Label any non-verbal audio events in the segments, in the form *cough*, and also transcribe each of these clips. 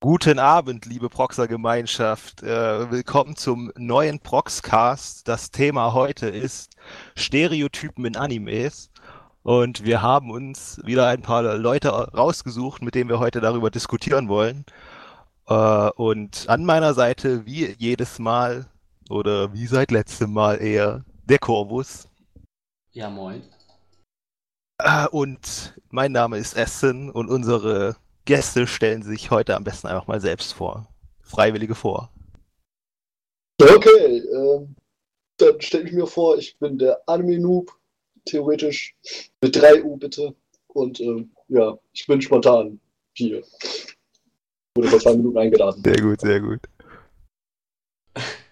Guten Abend, liebe Proxer-Gemeinschaft. Äh, willkommen zum neuen Proxcast. Das Thema heute ist Stereotypen in Animes. Und wir haben uns wieder ein paar Leute rausgesucht, mit denen wir heute darüber diskutieren wollen. Äh, und an meiner Seite, wie jedes Mal, oder wie seit letztem Mal eher, der Corvus. Ja, moin. Äh, und mein Name ist Essen und unsere Gäste stellen sich heute am besten einfach mal selbst vor. Freiwillige vor. Okay, ähm, dann stelle ich mir vor, ich bin der Anime-Noob, theoretisch mit 3 U bitte. Und ähm, ja, ich bin spontan hier. Wurde vor zwei Minuten eingeladen. Sehr gut, sehr gut.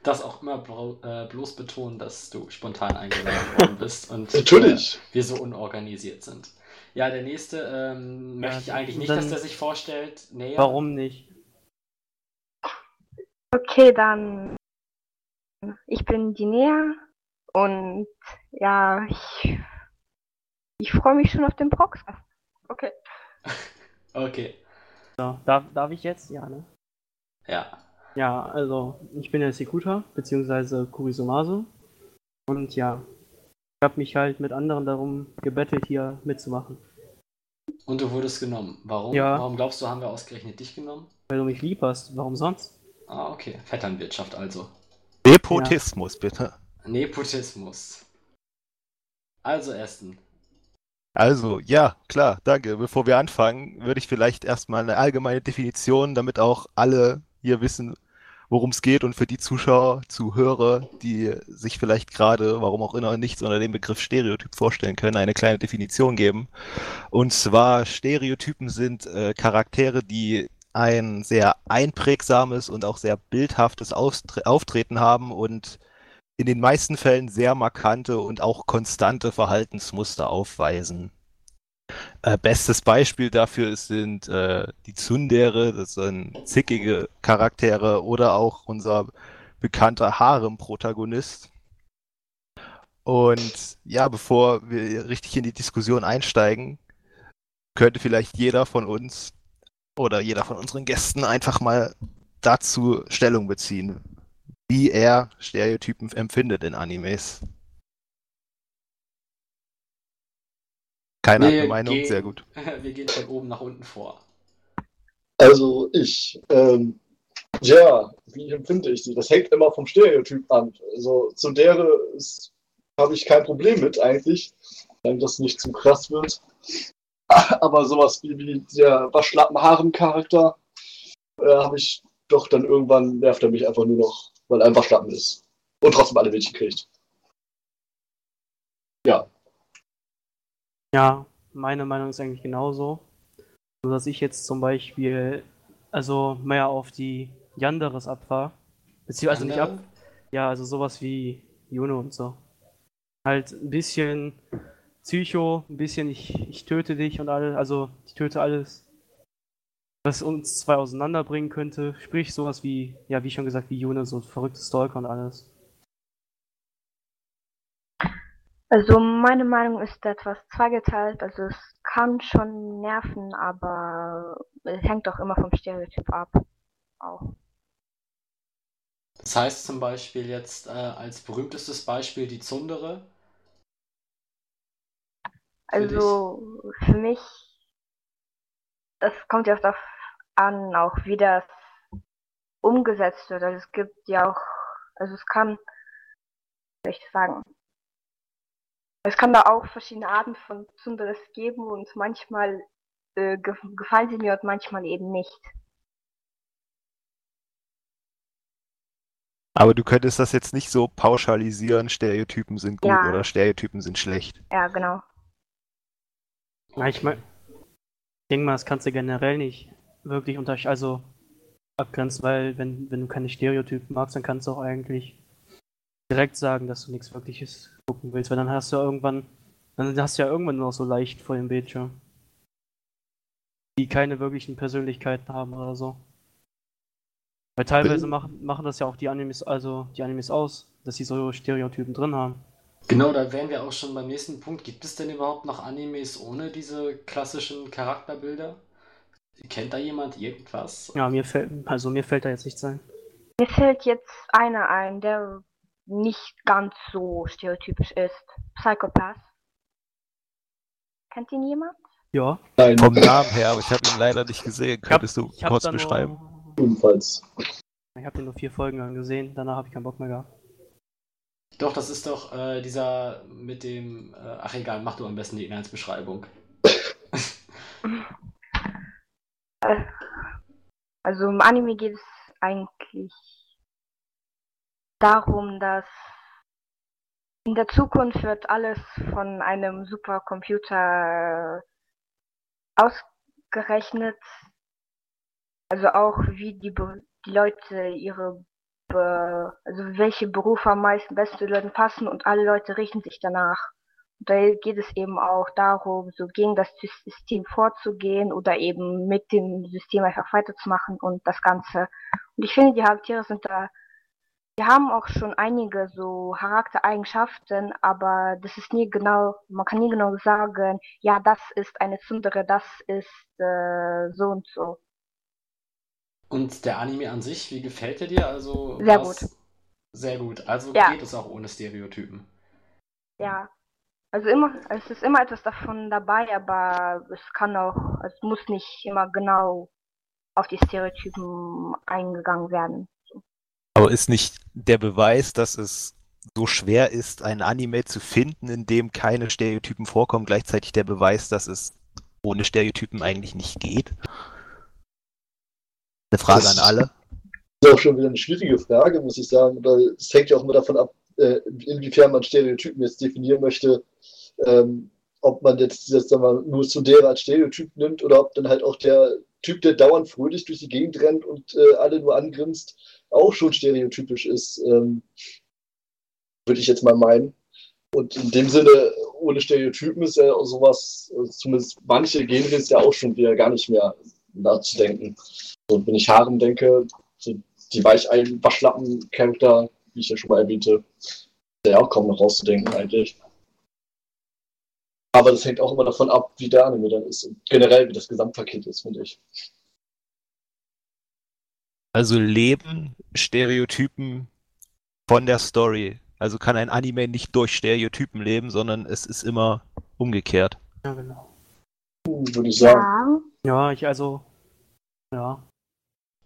Das auch immer äh, bloß betonen, dass du spontan eingeladen worden bist und Natürlich. Äh, wir so unorganisiert sind. Ja, der nächste ähm, möchte ich eigentlich nicht, dann- dass der sich vorstellt. Nee, Warum nicht? Okay, dann. Ich bin die Nea und ja, ich, ich freue mich schon auf den Prox. Okay. *laughs* Okay. So, darf, darf ich jetzt? Ja, ne? Ja. Ja, also ich bin der Sekuta, beziehungsweise Kurisomasu. Und ja, ich habe mich halt mit anderen darum gebettelt, hier mitzumachen. Und du wurdest genommen. Warum? Ja. Warum glaubst du, haben wir ausgerechnet dich genommen? Weil du mich lieb hast, warum sonst? Ah, okay. Vetternwirtschaft also. Nepotismus, bitte. Nepotismus. Also, Essen. Also, ja, klar, danke. Bevor wir anfangen, würde ich vielleicht erstmal eine allgemeine Definition, damit auch alle hier wissen, worum es geht und für die Zuschauer, Zuhörer, die sich vielleicht gerade, warum auch immer, nichts unter dem Begriff Stereotyp vorstellen können, eine kleine Definition geben. Und zwar, Stereotypen sind äh, Charaktere, die ein sehr einprägsames und auch sehr bildhaftes Austre Auftreten haben und in den meisten Fällen sehr markante und auch konstante Verhaltensmuster aufweisen. Äh, bestes Beispiel dafür sind äh, die Tsundere, das sind zickige Charaktere, oder auch unser bekannter Harem-Protagonist. Und ja, bevor wir richtig in die Diskussion einsteigen, könnte vielleicht jeder von uns oder jeder von unseren Gästen einfach mal dazu Stellung beziehen, wie er Stereotypen empfindet in Animes. Keiner hat Wir eine Meinung, gehen- sehr gut. *laughs* wir gehen von oben nach unten vor. Also ich, ähm, ja, wie empfinde ich sie? Das hängt immer vom Stereotyp an. Also zu der habe ich kein Problem mit eigentlich, wenn das nicht zu krass wird. *laughs* Aber sowas wie, wie der waschlappen Haaren-Charakter äh, habe ich doch dann irgendwann nervt er mich einfach nur noch, weil er einfach Schlappen ist. Und trotzdem alle Mädchen kriegt. Ja, Ja, meine Meinung ist eigentlich genauso. Nur dass ich jetzt zum Beispiel, also mehr auf die Yanderes abfahre. Beziehungsweise nicht ab. Ja, also sowas wie Juno und so. Halt ein bisschen Psycho, ein bisschen ich, ich töte dich und alles, also ich töte alles, was uns zwei auseinanderbringen könnte. Sprich sowas wie, ja, wie schon gesagt, wie Juno, so verrückte Stalker und alles. Also meine Meinung ist etwas zweigeteilt. Also es kann schon nerven, aber es hängt auch immer vom Stereotyp ab. Auch. Das heißt zum Beispiel jetzt äh, als berühmtestes Beispiel die Zundere. Für dich? Also für mich, das kommt ja auch darauf an, auch wie das umgesetzt wird. Also es gibt ja auch, also es kann, soll ich sagen, es kann da auch verschiedene Arten von Tsunderes geben und manchmal äh, ge gefallen sie mir und manchmal eben nicht. Aber du könntest das jetzt nicht so pauschalisieren, Stereotypen sind gut Ja. oder Stereotypen sind schlecht. Ja, genau. Ja, ich mein, ich denke mal, das kannst du generell nicht wirklich unter, also abgrenzen, weil wenn, wenn du keine Stereotypen magst, dann kannst du auch eigentlich direkt sagen, dass du nichts wirkliches gucken willst, weil dann hast du ja irgendwann, dann hast du ja irgendwann nur noch so leicht vor dem Bildschirm. Die keine wirklichen Persönlichkeiten haben oder so. Weil teilweise machen, machen das ja auch die Animes, also die Animes aus, dass sie so Stereotypen drin haben. Genau, da wären wir auch schon beim nächsten Punkt. Gibt es denn überhaupt noch Animes ohne diese klassischen Charakterbilder? Kennt da jemand irgendwas? Ja, mir fällt, also mir fällt da jetzt nichts ein. Mir fällt jetzt einer ein, der nicht ganz so stereotypisch ist. Psychopath. Kennt ihn jemand? Ja. Nein, Vom Namen her, aber ich habe ihn leider nicht gesehen. Ich hab, Könntest du kurz beschreiben? Nur, ebenfalls. ich habe nur vier Folgen lang gesehen, danach habe ich keinen Bock mehr gehabt. Doch, das ist doch äh, dieser mit dem. Äh, ach egal, mach du am besten die Inhaltsbeschreibung. *laughs* Äh, Also im Anime geht es eigentlich darum, dass in der Zukunft wird alles von einem Supercomputer ausgerechnet. Also auch wie die, die Leute ihre, Be also welche Berufe am meisten besten Leuten passen und alle Leute richten sich danach. Und da geht es eben auch darum, so gegen das System vorzugehen oder eben mit dem System einfach weiterzumachen und das Ganze. Und ich finde, die Charaktere sind da, die haben auch schon einige so Charaktereigenschaften, aber das ist nie genau, man kann nie genau sagen, ja, das ist eine Zundere, das ist äh, so und so. Und der Anime an sich, wie gefällt er dir? Also Sehr was- Sehr gut. Also Ja. geht es auch ohne Stereotypen. Ja. Also immer, es ist immer etwas davon dabei, aber es kann auch, es muss nicht immer genau auf die Stereotypen eingegangen werden. Aber ist nicht der Beweis, dass es so schwer ist, ein Anime zu finden, in dem keine Stereotypen vorkommen, gleichzeitig der Beweis, dass es ohne Stereotypen eigentlich nicht geht? Eine Frage Das- an alle. Das ist auch schon wieder eine schwierige Frage, muss ich sagen, weil es hängt ja auch immer davon ab, äh, inwiefern man Stereotypen jetzt definieren möchte. Ähm, ob man jetzt, jetzt wir, nur Sundere als Stereotyp nimmt oder ob dann halt auch der Typ, der dauernd fröhlich durch die Gegend rennt und äh, alle nur angrinst, auch schon stereotypisch ist, ähm, würde ich jetzt mal meinen. Und in dem Sinne, ohne Stereotypen ist ja sowas, äh, zumindest manche Genres ja auch schon wieder gar nicht mehr nachzudenken. So, wenn ich Harem denke, so die weicheilen Waschlappen-Charakter, wie ich ja schon mal erwähnte, ist ja auch kaum noch rauszudenken eigentlich. Aber das hängt auch immer davon ab, wie der Anime dann ist und generell, wie das Gesamtpaket ist, finde ich. Also leben Stereotypen von der Story. Also kann ein Anime nicht durch Stereotypen leben, sondern es ist immer umgekehrt. Ja, genau. Würde ich sagen. Ja, Ja, ich also, ja.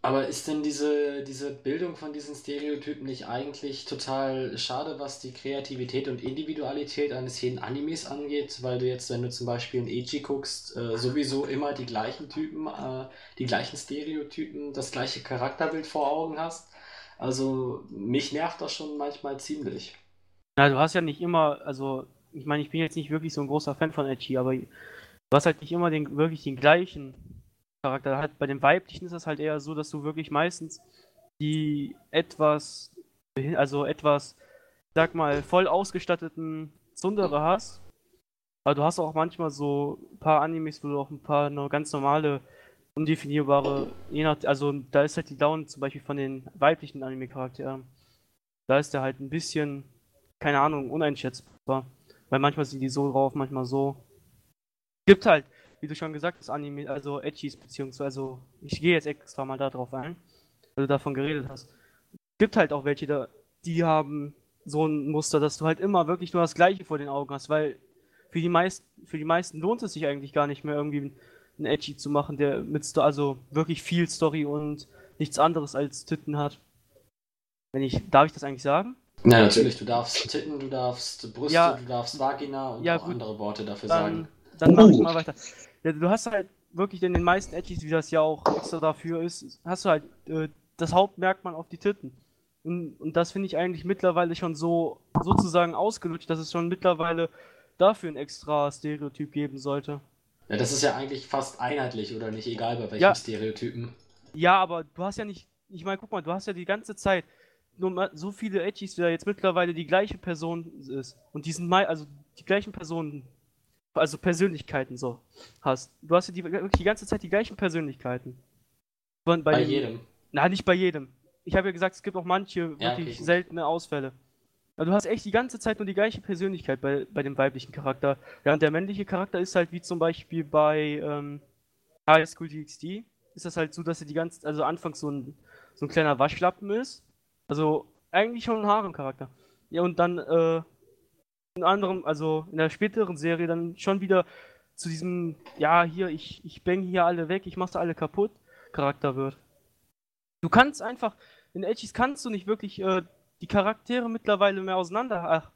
Aber ist denn diese, diese Bildung von diesen Stereotypen nicht eigentlich total schade, was die Kreativität und Individualität eines jeden Animes angeht? Weil du jetzt, wenn du zum Beispiel in Eiji guckst, äh, sowieso immer die gleichen Typen, äh, die gleichen Stereotypen, das gleiche Charakterbild vor Augen hast. Also mich nervt das schon manchmal ziemlich. Na, du hast ja nicht immer, also, ich meine, ich bin jetzt nicht wirklich so ein großer Fan von Edgy, aber du hast halt nicht immer den, wirklich den gleichen Charakter. Halt bei den weiblichen ist es halt eher so, dass du wirklich meistens die etwas, also etwas, sag mal, voll ausgestatteten Tsundere hast. Aber du hast auch manchmal so ein paar Animes, wo du auch ein paar nur ganz normale, undefinierbare, je nach, also da ist halt die Down zum Beispiel von den weiblichen Anime-Charakteren. Da ist der halt ein bisschen, keine Ahnung, uneinschätzbar. Weil manchmal sind die so drauf, manchmal so. Gibt halt, wie du schon gesagt hast, Anime, also Edgys, beziehungsweise, also ich gehe jetzt extra mal da drauf ein, weil du davon geredet hast. Gibt halt auch welche, da, die haben so ein Muster, dass du halt immer wirklich nur das Gleiche vor den Augen hast, weil für die, meist, für die meisten lohnt es sich eigentlich gar nicht mehr irgendwie einen Edgy zu machen, der mit Sto also wirklich viel Story und nichts anderes als Titten hat. Wenn ich, darf ich das eigentlich sagen? Ja, natürlich, du darfst Titten, du darfst Brüste, Ja. du darfst Vagina und Ja, auch gut. andere Worte dafür Dann, sagen. dann mache ich mal weiter. Ja, du hast halt wirklich in den meisten Edgys, wie das ja auch extra dafür ist, hast du halt äh, das Hauptmerkmal auf die Titten. Und, und das finde ich eigentlich mittlerweile schon so sozusagen ausgelutscht, dass es schon mittlerweile dafür ein extra Stereotyp geben sollte. Ja, das ist ja eigentlich fast einheitlich, oder nicht? Egal bei welchem Ja. Stereotypen. Ja, aber du hast ja nicht, ich meine, guck mal, du hast ja die ganze Zeit nur mal so viele Edgys, wie da jetzt mittlerweile die gleiche Person ist. Und die sind mal, also die gleichen Personen, also Persönlichkeiten so hast. Du hast ja die, wirklich die ganze Zeit die gleichen Persönlichkeiten. Bei, den- jedem. Na, nicht bei jedem. Ich habe ja gesagt, es gibt auch manche Ja, wirklich okay, seltene Ausfälle. Aber du hast echt die ganze Zeit nur die gleiche Persönlichkeit bei, bei dem weiblichen Charakter. Während der männliche Charakter ist halt wie zum Beispiel bei ähm, High School DxD ist das halt so, dass er die ganze, also anfangs so ein, so ein kleiner Waschlappen ist. Also eigentlich schon ein Harem-Charakter. Ja, und dann äh, in anderem, also in der späteren Serie dann schon wieder zu diesem, ja, hier, ich, ich bang hier alle weg, ich mach's alle kaputt, Charakter wird. Du kannst einfach, in Edgys kannst du nicht wirklich äh, die Charaktere mittlerweile mehr auseinander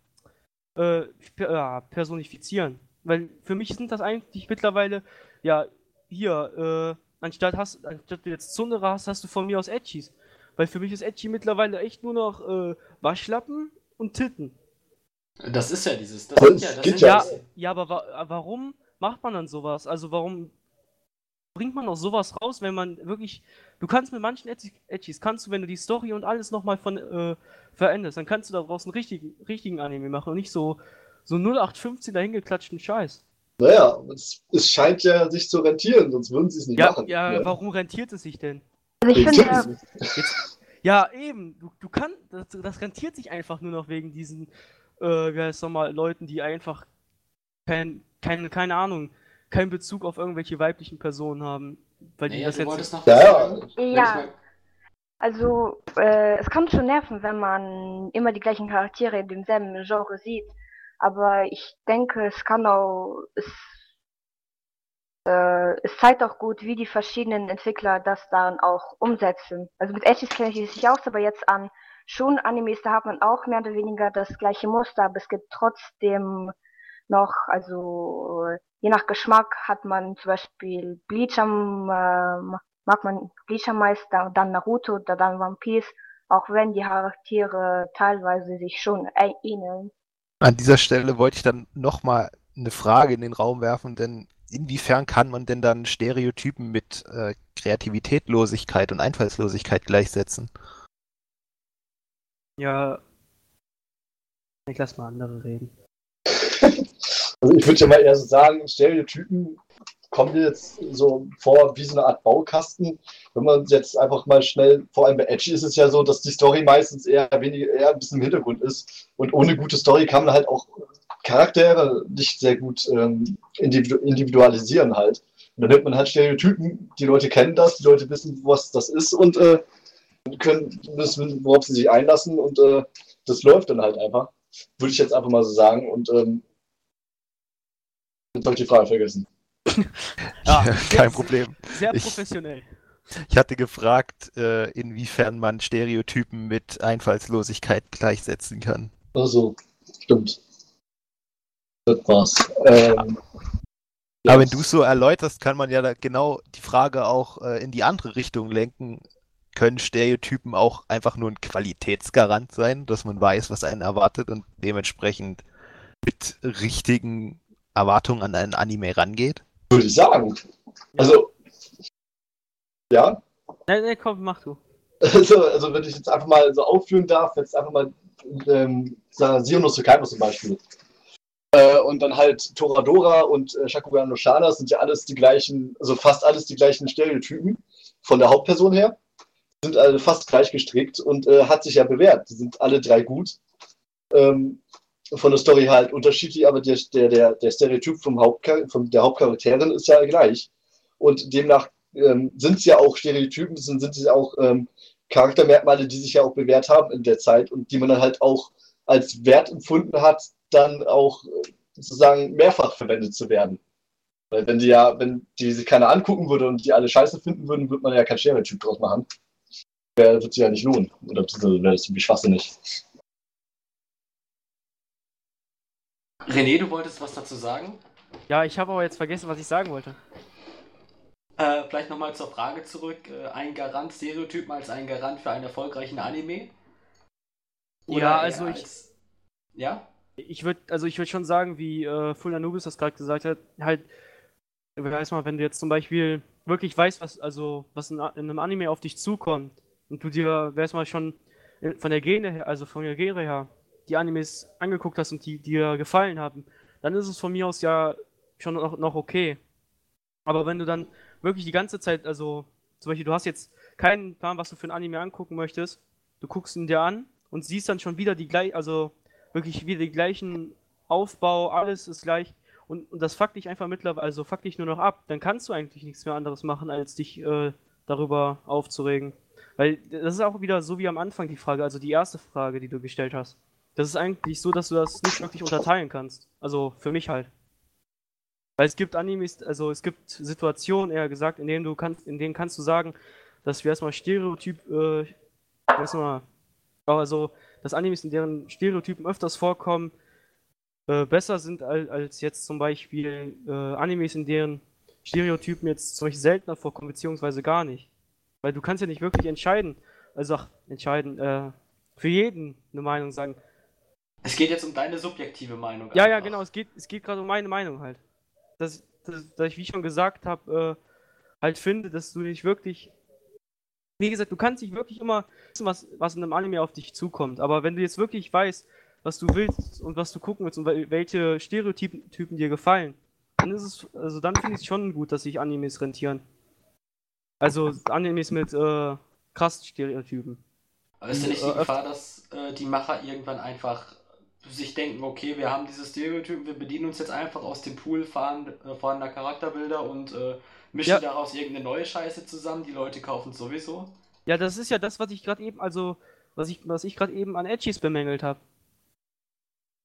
äh, äh, personifizieren. Weil für mich sind das eigentlich mittlerweile, ja, hier, äh, anstatt, hast, anstatt du jetzt Zundere hast, hast du von mir aus Edgys. Weil für mich ist Edgy mittlerweile echt nur noch äh, Waschlappen und Titten. Das ist ja dieses. Das, Das ja, das geht ja. Ja, ja, aber wa warum macht man dann sowas? Also warum bringt man auch sowas raus, wenn man wirklich. Du kannst mit manchen Edgys, kannst du, wenn du die Story und alles nochmal von äh, veränderst, dann kannst du da draußen richtigen, richtigen Anime machen und nicht so, so 0815 dahingeklatschten Scheiß. Naja, es, es scheint ja sich zu rentieren, sonst würden sie es nicht Ja, machen. ja, ne? warum rentiert es sich denn? Also ich finde, Titten. Ja, eben, du, du kannst, das, das rentiert sich einfach nur noch wegen diesen, äh, wie heißt nochmal, Leuten, die einfach kein, keine, keine Ahnung, keinen Bezug auf irgendwelche weiblichen Personen haben. Weil die Naja, das du jetzt. wolltest noch Ja, ja. also äh, es kann schon nerven, wenn man immer die gleichen Charaktere in demselben Genre sieht. Aber ich denke, es kann auch, es, äh, es zeigt auch gut, wie die verschiedenen Entwickler das dann auch umsetzen. Also mit Edgys kenne ich es nicht aus, aber jetzt an schon Animes, da hat man auch mehr oder weniger das gleiche Muster, aber es gibt trotzdem noch, also je nach Geschmack hat man zum Beispiel Bleach am, äh, mag man Bleach am meisten, dann Naruto, oder dann One Piece, auch wenn die Charaktere teilweise sich schon ähneln. An dieser Stelle wollte ich dann nochmal eine Frage in den Raum werfen, denn inwiefern kann man denn dann Stereotypen mit äh, Kreativitätlosigkeit und Einfallslosigkeit gleichsetzen? Ja. Ich lass mal andere reden. *laughs* Also ich würde ja mal eher so sagen, Stereotypen kommen jetzt so vor wie so eine Art Baukasten. Wenn man jetzt einfach mal schnell, vor allem bei Edgy ist es ja so, dass die Story meistens eher weniger, eher ein bisschen im Hintergrund ist. Und ohne gute Story kann man halt auch Charaktere nicht sehr gut ähm, individu individualisieren halt. Und dann nimmt man halt Stereotypen, die Leute kennen das, die Leute wissen, was das ist und äh, können wissen, worauf sie sich einlassen und äh, das läuft dann halt einfach. Würde ich jetzt einfach mal so sagen. Und ähm, Jetzt habe ich die Frage vergessen. *laughs* Ja, kein Problem. Sehr Ich- professionell. Ich hatte gefragt, äh, inwiefern man Stereotypen mit Einfallslosigkeit gleichsetzen kann. Ach so, stimmt. Das war's. Ähm, Aber wenn du es so erläuterst, kann man ja da genau die Frage auch äh, in die andere Richtung lenken. Können Stereotypen auch einfach nur ein Qualitätsgarant sein, dass man weiß, was einen erwartet und dementsprechend mit richtigen Erwartungen an einen Anime rangeht? würde ich sagen. Also, ja, Nein, nein, komm, mach du. also, also wenn ich jetzt einfach mal so aufführen darf, jetzt einfach mal ähm, Sion no Tsukaima zum Beispiel. Äh, und dann halt Toradora und äh, Shakugan no Shana sind ja alles die gleichen, also fast alles die gleichen Stereotypen von der Hauptperson her. Sind alle fast gleich gestrickt und äh, hat sich ja bewährt. Die sind alle drei gut. Ähm, von der Story halt unterschiedlich, aber der, der, der, Stereotyp vom Hauptchar von der Hauptcharakterin ist ja gleich. Und demnach ähm, sind es ja auch Stereotypen, sind, sind es ja auch ähm, Charaktermerkmale, die sich ja auch bewährt haben in der Zeit und die man dann halt auch als wert empfunden hat, dann auch äh, sozusagen mehrfach verwendet zu werden. Weil wenn die ja, wenn die sich keiner angucken würde und die alle scheiße finden würden, würde man ja kein Stereotyp draus machen. Wird sich ja nicht lohnen. Oder beziehungsweise wäre das irgendwie schwachsinnig. René, du wolltest was dazu sagen? Ja, ich habe aber jetzt vergessen, was ich sagen wollte. Äh, vielleicht nochmal zur Frage zurück. Äh, ein Garant, Stereotypen als ein Garant für einen erfolgreichen Anime? Ja, eher also ich- als- Ja? Ich würde, also ich würde schon sagen, wie äh, Full Anubis das gerade gesagt hat, halt, weiß mal, wenn du jetzt zum Beispiel wirklich weißt, was, also was in, in einem Anime auf dich zukommt und du dir, weiß mal, schon äh, von der Gene her, also von der Gene her, die Animes angeguckt hast und die dir gefallen haben, dann ist es von mir aus ja schon noch, noch okay. Aber wenn du dann wirklich die ganze Zeit, also zum Beispiel, du hast jetzt keinen Plan, was du für ein Anime angucken möchtest, du guckst ihn dir an und siehst dann schon wieder die gleich, also wirklich wieder den gleichen Aufbau, alles ist gleich. und, und das fuckt dich einfach mittlerweile, also fuckt dich nur noch ab, dann kannst du eigentlich nichts mehr anderes machen, als dich äh, darüber aufzuregen. Weil das ist auch wieder so wie am Anfang die Frage, also die erste Frage, die du gestellt hast. Das ist eigentlich so, dass du das nicht wirklich unterteilen kannst. Also für mich halt. Weil es gibt Animes, also es gibt Situationen, eher gesagt, in denen du kannst, in denen kannst du sagen, dass wir erstmal Stereotyp, äh, erstmal, also, dass Animes, in deren Stereotypen öfters vorkommen, äh, besser sind als, jetzt zum Beispiel äh, Animes, in deren Stereotypen jetzt zum seltener vorkommen, beziehungsweise gar nicht. Weil du kannst ja nicht wirklich entscheiden, also ach, entscheiden, äh, für jeden eine Meinung sagen. Es geht jetzt um deine subjektive Meinung. Ja, einfach. ja, genau, es geht, es geht gerade um meine Meinung halt. Dass, dass, dass ich, wie ich schon gesagt habe, äh, halt finde, dass du nicht wirklich wie gesagt, du kannst nicht wirklich immer wissen, was, was in einem Anime auf dich zukommt. Aber wenn du jetzt wirklich weißt, was du willst und was du gucken willst und welche Stereotypen Typen dir gefallen, dann ist es, also dann finde ich es schon gut, dass sich Animes rentieren. Also Animes mit äh, krassen Stereotypen. Aber ist ja nicht die äh, Gefahr, dass äh, die Macher irgendwann einfach sich denken, okay, wir haben diese Stereotypen, wir bedienen uns jetzt einfach aus dem Pool vorhandener Charakterbilder und äh, mischen ja. daraus irgendeine neue Scheiße zusammen, die Leute kaufen sowieso. Ja, das ist ja das, was ich gerade eben, also, was ich, was ich gerade eben an Edgys bemängelt habe.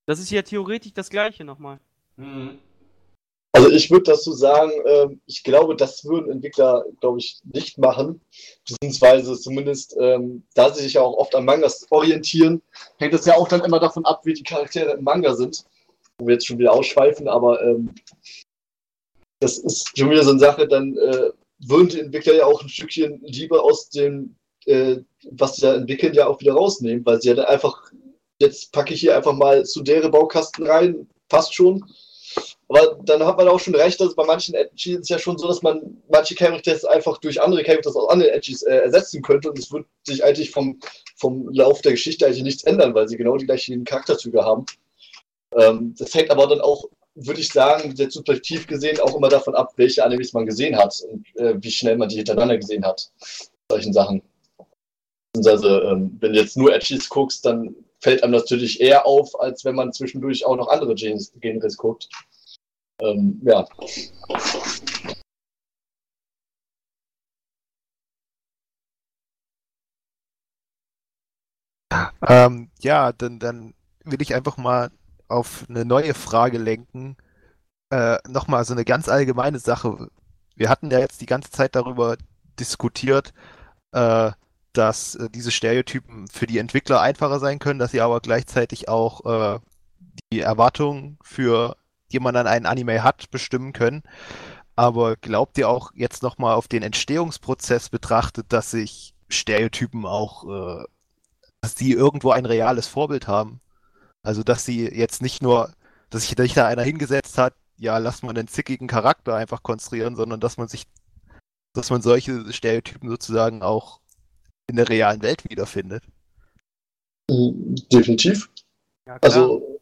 Das ist ja theoretisch das gleiche nochmal. Mhm. Also ich würde dazu sagen, äh, ich glaube, das würden Entwickler, glaube ich, nicht machen. Beziehungsweise zumindest, ähm, da sie sich ja auch oft an Mangas orientieren, hängt es ja auch dann immer davon ab, wie die Charaktere im Manga sind. Wo wir jetzt schon wieder ausschweifen, aber ähm, das ist schon wieder so eine Sache, dann äh, würden die Entwickler ja auch ein Stückchen lieber aus dem, äh, was sie da entwickeln, ja auch wieder rausnehmen, weil sie ja dann einfach, jetzt packe ich hier einfach mal zu deren Baukasten rein, passt schon. Aber dann hat man auch schon recht, dass bei manchen Edges ist ja schon so, dass man manche Characters einfach durch andere Characters aus anderen Edges äh, ersetzen könnte und es wird sich eigentlich vom, vom Lauf der Geschichte eigentlich nichts ändern, weil sie genau die gleichen Charakterzüge haben. Ähm, das hängt aber dann auch würde ich sagen, sehr subjektiv gesehen auch immer davon ab, welche Animes man gesehen hat und äh, wie schnell man die hintereinander gesehen hat. Solchen Sachen. Also, ähm, wenn du jetzt nur Edges guckst, dann fällt einem natürlich eher auf, als wenn man zwischendurch auch noch andere Genres guckt. Ähm, ja. Ähm, ja, dann, dann will ich einfach mal auf eine neue Frage lenken. Äh, Nochmal so eine ganz allgemeine Sache. Wir hatten ja jetzt die ganze Zeit darüber diskutiert, äh, dass äh, diese Stereotypen für die Entwickler einfacher sein können, dass sie aber gleichzeitig auch äh, die Erwartungen für jemanden an einen Anime hat, bestimmen können. Aber glaubt ihr auch jetzt nochmal auf den Entstehungsprozess betrachtet, dass sich Stereotypen auch, äh, dass die irgendwo ein reales Vorbild haben? Also, dass sie jetzt nicht nur, dass sich da einer hingesetzt hat, ja, lass mal einen zickigen Charakter einfach konstruieren, sondern dass man sich, dass man solche Stereotypen sozusagen auch in der realen Welt wiederfindet. Definitiv. Ja, also,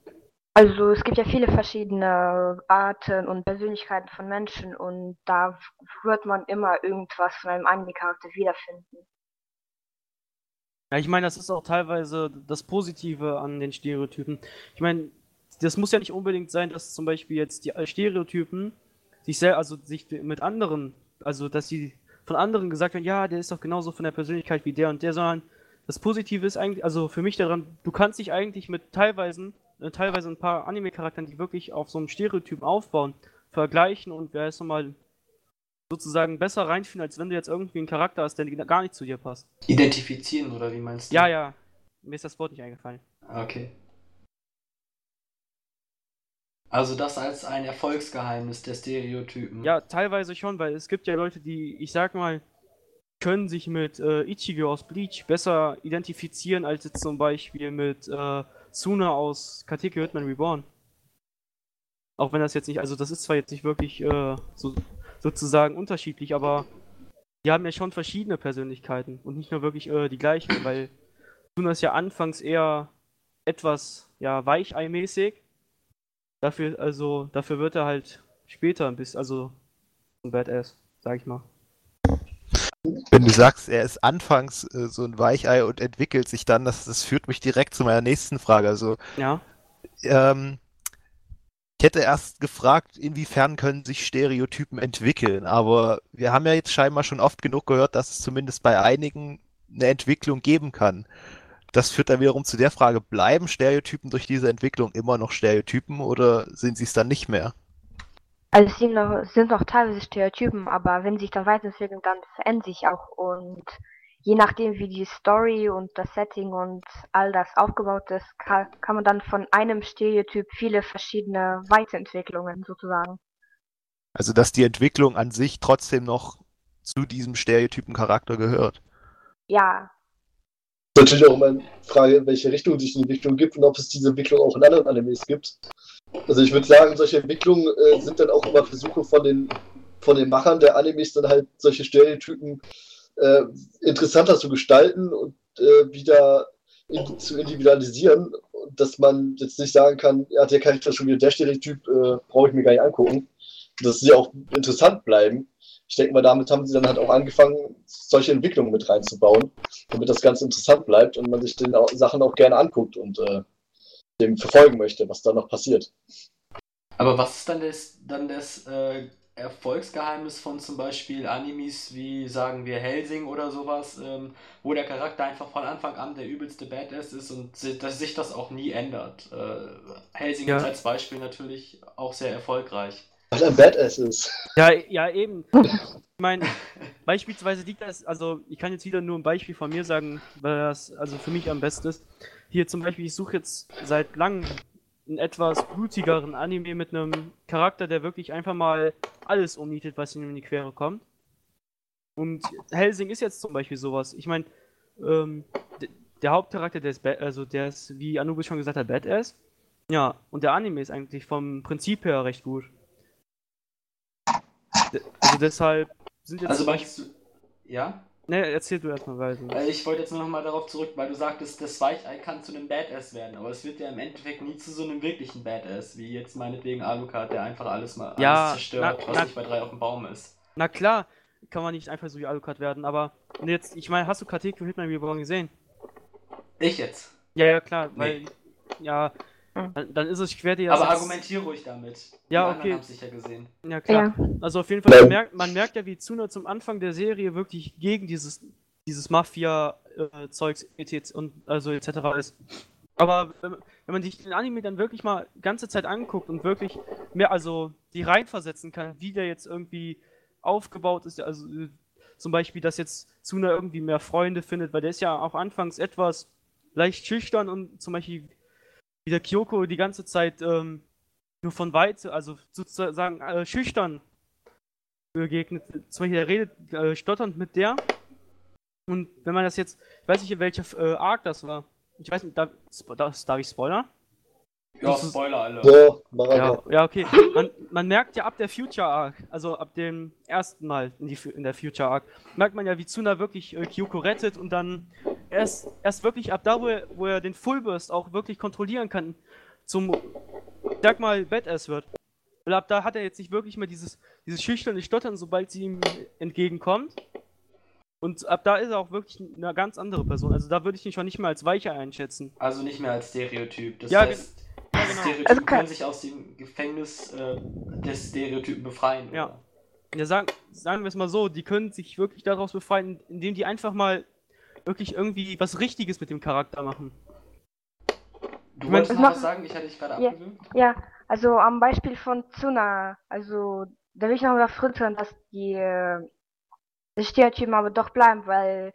also es gibt ja viele verschiedene Arten und Persönlichkeiten von Menschen und da wird man immer irgendwas von einem Anime-Charakter wiederfinden. Ja, ich meine, das ist auch teilweise das Positive an den Stereotypen. Ich meine, das muss ja nicht unbedingt sein, dass zum Beispiel jetzt die Stereotypen sich sehr, also sich mit anderen, also dass sie von anderen gesagt werden, ja, der ist doch genauso von der Persönlichkeit wie der und der, sondern das Positive ist eigentlich, also für mich daran, du kannst dich eigentlich mit teilweise, teilweise ein paar Anime-Charakteren, die wirklich auf so einem Stereotypen aufbauen, vergleichen und wer ist nochmal sozusagen besser reinfühlen, als wenn du jetzt irgendwie einen Charakter hast, der gar nicht zu dir passt. Identifizieren, oder wie meinst du? Ja, ja. Mir ist das Wort nicht eingefallen. Okay. Also das als ein Erfolgsgeheimnis der Stereotypen. Ja, teilweise schon, weil es gibt ja Leute, die, ich sag mal, können sich mit äh, Ichigo aus Bleach besser identifizieren, als jetzt zum Beispiel mit äh, Suna aus Kateke Hitman Reborn. Auch wenn das jetzt nicht, also das ist zwar jetzt nicht wirklich äh, so sozusagen unterschiedlich, aber die haben ja schon verschiedene Persönlichkeiten und nicht nur wirklich äh, die gleichen, weil Suna ist ja anfangs eher etwas ja weicheimäßig. Dafür also dafür wird er halt später ein bisschen also ein Badass, sag ich mal. Wenn du sagst, er ist anfangs äh, so ein Weichei und entwickelt sich dann, das, das führt mich direkt zu meiner nächsten Frage. Also, ja. Ähm, Ich hätte erst gefragt, inwiefern können sich Stereotypen entwickeln, aber wir haben ja jetzt scheinbar schon oft genug gehört, dass es zumindest bei einigen eine Entwicklung geben kann. Das führt dann wiederum zu der Frage, bleiben Stereotypen durch diese Entwicklung immer noch Stereotypen oder sind sie es dann nicht mehr? Also es sind noch, sind noch teilweise Stereotypen, aber wenn sie sich dann weiterentwickeln, dann verändern sich auch und je nachdem wie die Story und das Setting und all das aufgebaut ist, kann, kann man dann von einem Stereotyp viele verschiedene Weiterentwicklungen sozusagen. Also dass die Entwicklung an sich trotzdem noch zu diesem Stereotypen-Charakter gehört. Ja, ist natürlich auch immer eine Frage, in welche Richtung sich die Entwicklung gibt und ob es diese Entwicklung auch in anderen Animes gibt. Also ich würde sagen, solche Entwicklungen äh, sind dann auch immer Versuche von den, von den Machern der Animes, dann halt solche Stereotypen äh, interessanter zu gestalten und äh, wieder in, zu individualisieren. Dass man jetzt nicht sagen kann, ja, der Charakter ist schon wieder der Stereotyp, äh, brauche ich mir gar nicht angucken. Dass sie auch interessant bleiben. Ich denke mal, damit haben sie dann halt auch angefangen, solche Entwicklungen mit reinzubauen, damit das Ganze interessant bleibt und man sich den auch, Sachen auch gerne anguckt und äh, dem verfolgen möchte, was da noch passiert. Aber was ist dann das, dann das äh, Erfolgsgeheimnis von zum Beispiel Animes wie, sagen wir, Helsing oder sowas, ähm, wo der Charakter einfach von Anfang an der übelste Badass ist und si- dass sich das auch nie ändert. Äh, Helsing Ja. ist als Beispiel natürlich auch sehr erfolgreich. Weil er ein Badass ist. Ja, ja, eben. Ich meine, beispielsweise liegt das, also ich kann jetzt wieder nur ein Beispiel von mir sagen, weil das also für mich am besten ist. Hier zum Beispiel, ich suche jetzt seit langem einen etwas blutigeren Anime mit einem Charakter, der wirklich einfach mal alles umnietet, was ihm in die Quere kommt. Und Helsing ist jetzt zum Beispiel sowas. Ich meine, ähm, der Hauptcharakter, der ist, also der ist, wie Anubis schon gesagt hat, Badass. Ja, und der Anime ist eigentlich vom Prinzip her recht gut. Also deshalb sind jetzt Also meinst du, ja? Ne, erzähl du erstmal weiter. Äh, Ich wollte jetzt nur noch mal darauf zurück, weil du sagtest, das Weichei kann zu einem Badass werden, aber es wird ja im Endeffekt nie zu so einem wirklichen Badass, wie jetzt meinetwegen Alucard, der einfach alles mal Ja, alles zerstört, na- was na- nicht bei drei auf dem Baum ist. Na klar, kann man nicht einfach so wie Alucard werden, aber und jetzt, ich meine, hast du Kateku Hitman Reborn gesehen? Ich jetzt. Ja, ja, klar, weil, ja. Dann, dann ist es schwer, dir aber jetzt- argumentiere ruhig damit. Ja, Die okay. haben es sicher gesehen. Ja, klar. ja. Also auf jeden Fall, man merkt, man merkt ja, wie Tsuna zum Anfang der Serie wirklich gegen dieses, dieses Mafia-Zeugs etc. und also etc. ist. Aber wenn, man- wenn man sich den Anime dann wirklich mal ganze Zeit anguckt und wirklich mehr, also die reinversetzen kann, wie der jetzt irgendwie aufgebaut ist, also äh, zum Beispiel, dass jetzt Tsuna irgendwie mehr Freunde findet, weil der ist ja auch anfangs etwas leicht schüchtern und zum Beispiel wie der Kyoko die ganze Zeit ähm, nur von Weitem, also sozusagen äh, schüchtern begegnet. Zum Beispiel, er redet äh, stotternd mit der. Und wenn man das jetzt, ich weiß nicht, in welcher äh, Arc das war. Ich weiß nicht, darf, spo- das, darf ich spoilern? Ja, Das ist- Spoiler alle. So, Ja, ja, okay. Man, man merkt ja ab der Future Arc, also ab dem ersten Mal in, die, in der Future Arc, merkt man ja, wie Tsuna wirklich äh, Kyoko rettet und dann erst, erst wirklich ab da, wo er, wo er den Fullburst auch wirklich kontrollieren kann, zum, ich sag mal, Badass wird. Weil ab da hat er jetzt nicht wirklich mehr dieses, dieses schüchterne Stottern, sobald sie ihm entgegenkommt. Und ab da ist er auch wirklich eine ganz andere Person. Also da würde ich ihn schon nicht mehr als weicher einschätzen. Also nicht mehr als Stereotyp. Das Ja, heißt, Ja, die genau. Stereotypen Also kann- können sich aus dem Gefängnis äh, des Stereotypen befreien. Ja. oder? Ja, sagen, sagen wir es mal so, die können sich wirklich daraus befreien, indem die einfach mal wirklich irgendwie was Richtiges mit dem Charakter machen. Du wolltest Das noch was sagen? Ich hatte dich gerade Ja. abgewürgt. Ja, also am Beispiel von Tsuna, also da will ich noch mal frittern, dass die, äh, die Stereotypen aber doch bleiben, weil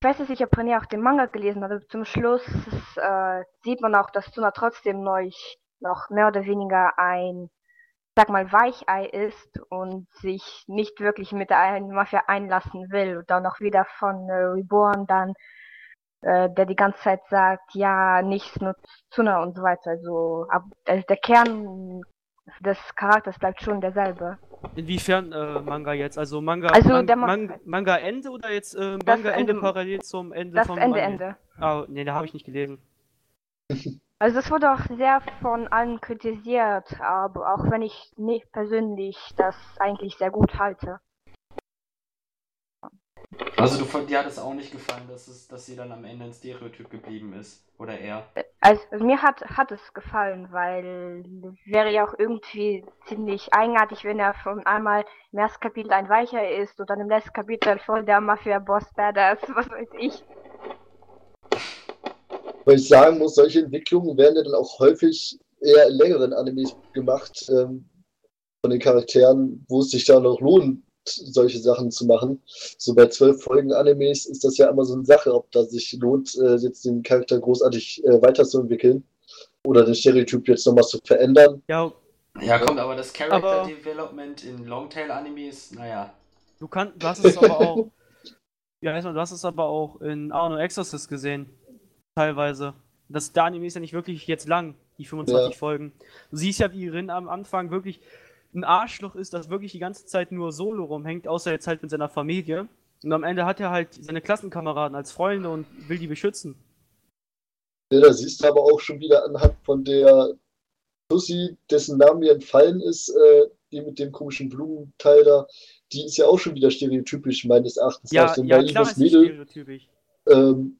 ich weiß nicht, ich habe René auch den Manga gelesen, aber zum Schluss äh, sieht man auch, dass Tsuna trotzdem neu noch mehr oder weniger ein, sag mal, Weichei ist und sich nicht wirklich mit der Mafia einlassen will und dann auch wieder von äh, Reborn dann äh, der die ganze Zeit sagt, ja, nichts nutzt Tsuna und so weiter. Also, ab, also der Kern des Charakters bleibt schon derselbe. Inwiefern äh, Manga jetzt? Also Manga, Also Man der Ma- Man Manga Ende oder jetzt äh, Manga Ende Ende- parallel zum Ende Das vom Ende, Anime? Ende. Ah, nee, da habe ich nicht gelesen. *laughs* Also das wurde auch sehr von allen kritisiert, aber auch wenn ich nicht persönlich das eigentlich sehr gut halte. Also du, dir hat es auch nicht gefallen, dass, es, dass sie dann am Ende ein Stereotyp geblieben ist. Oder er? Also mir hat, hat es gefallen, weil es wäre ja auch irgendwie ziemlich eigenartig, wenn er von einmal im ersten Kapitel ein Weicher ist und dann im letzten Kapitel voll der Mafia-Boss Badass, *laughs* was weiß ich. Weil ich sagen muss, solche Entwicklungen werden ja dann auch häufig eher in längeren Animes gemacht, ähm, von den Charakteren, wo es sich da noch lohnt, solche Sachen zu machen. So bei zwölf Folgen Animes ist das ja immer so eine Sache, ob da sich lohnt, äh, jetzt den Charakter großartig äh, weiterzuentwickeln oder den Stereotyp jetzt nochmal zu verändern. Ja, Ja, kommt, aber das Character Aber- Development in Longtail-Animes, naja. du kannst, du hast es aber auch. *laughs* Ja, erstmal, du hast es aber auch in Arno Exorcist gesehen. Teilweise. Das der Anime ist ja nicht wirklich jetzt lang, die 25 Ja. Folgen. Du siehst ja, wie Rin am Anfang wirklich ein Arschloch ist, das wirklich die ganze Zeit nur solo rumhängt, außer jetzt halt mit seiner Familie. Und am Ende hat er halt seine Klassenkameraden als Freunde und will die beschützen. Ja, da siehst du aber auch schon wieder anhand von der Tussi, dessen Name mir entfallen ist, äh, die mit dem komischen Blumenteil da, die ist ja auch schon wieder stereotypisch meines Erachtens. Ja, nach so ein ja, klar ist Mädel. stereotypisch. Ähm,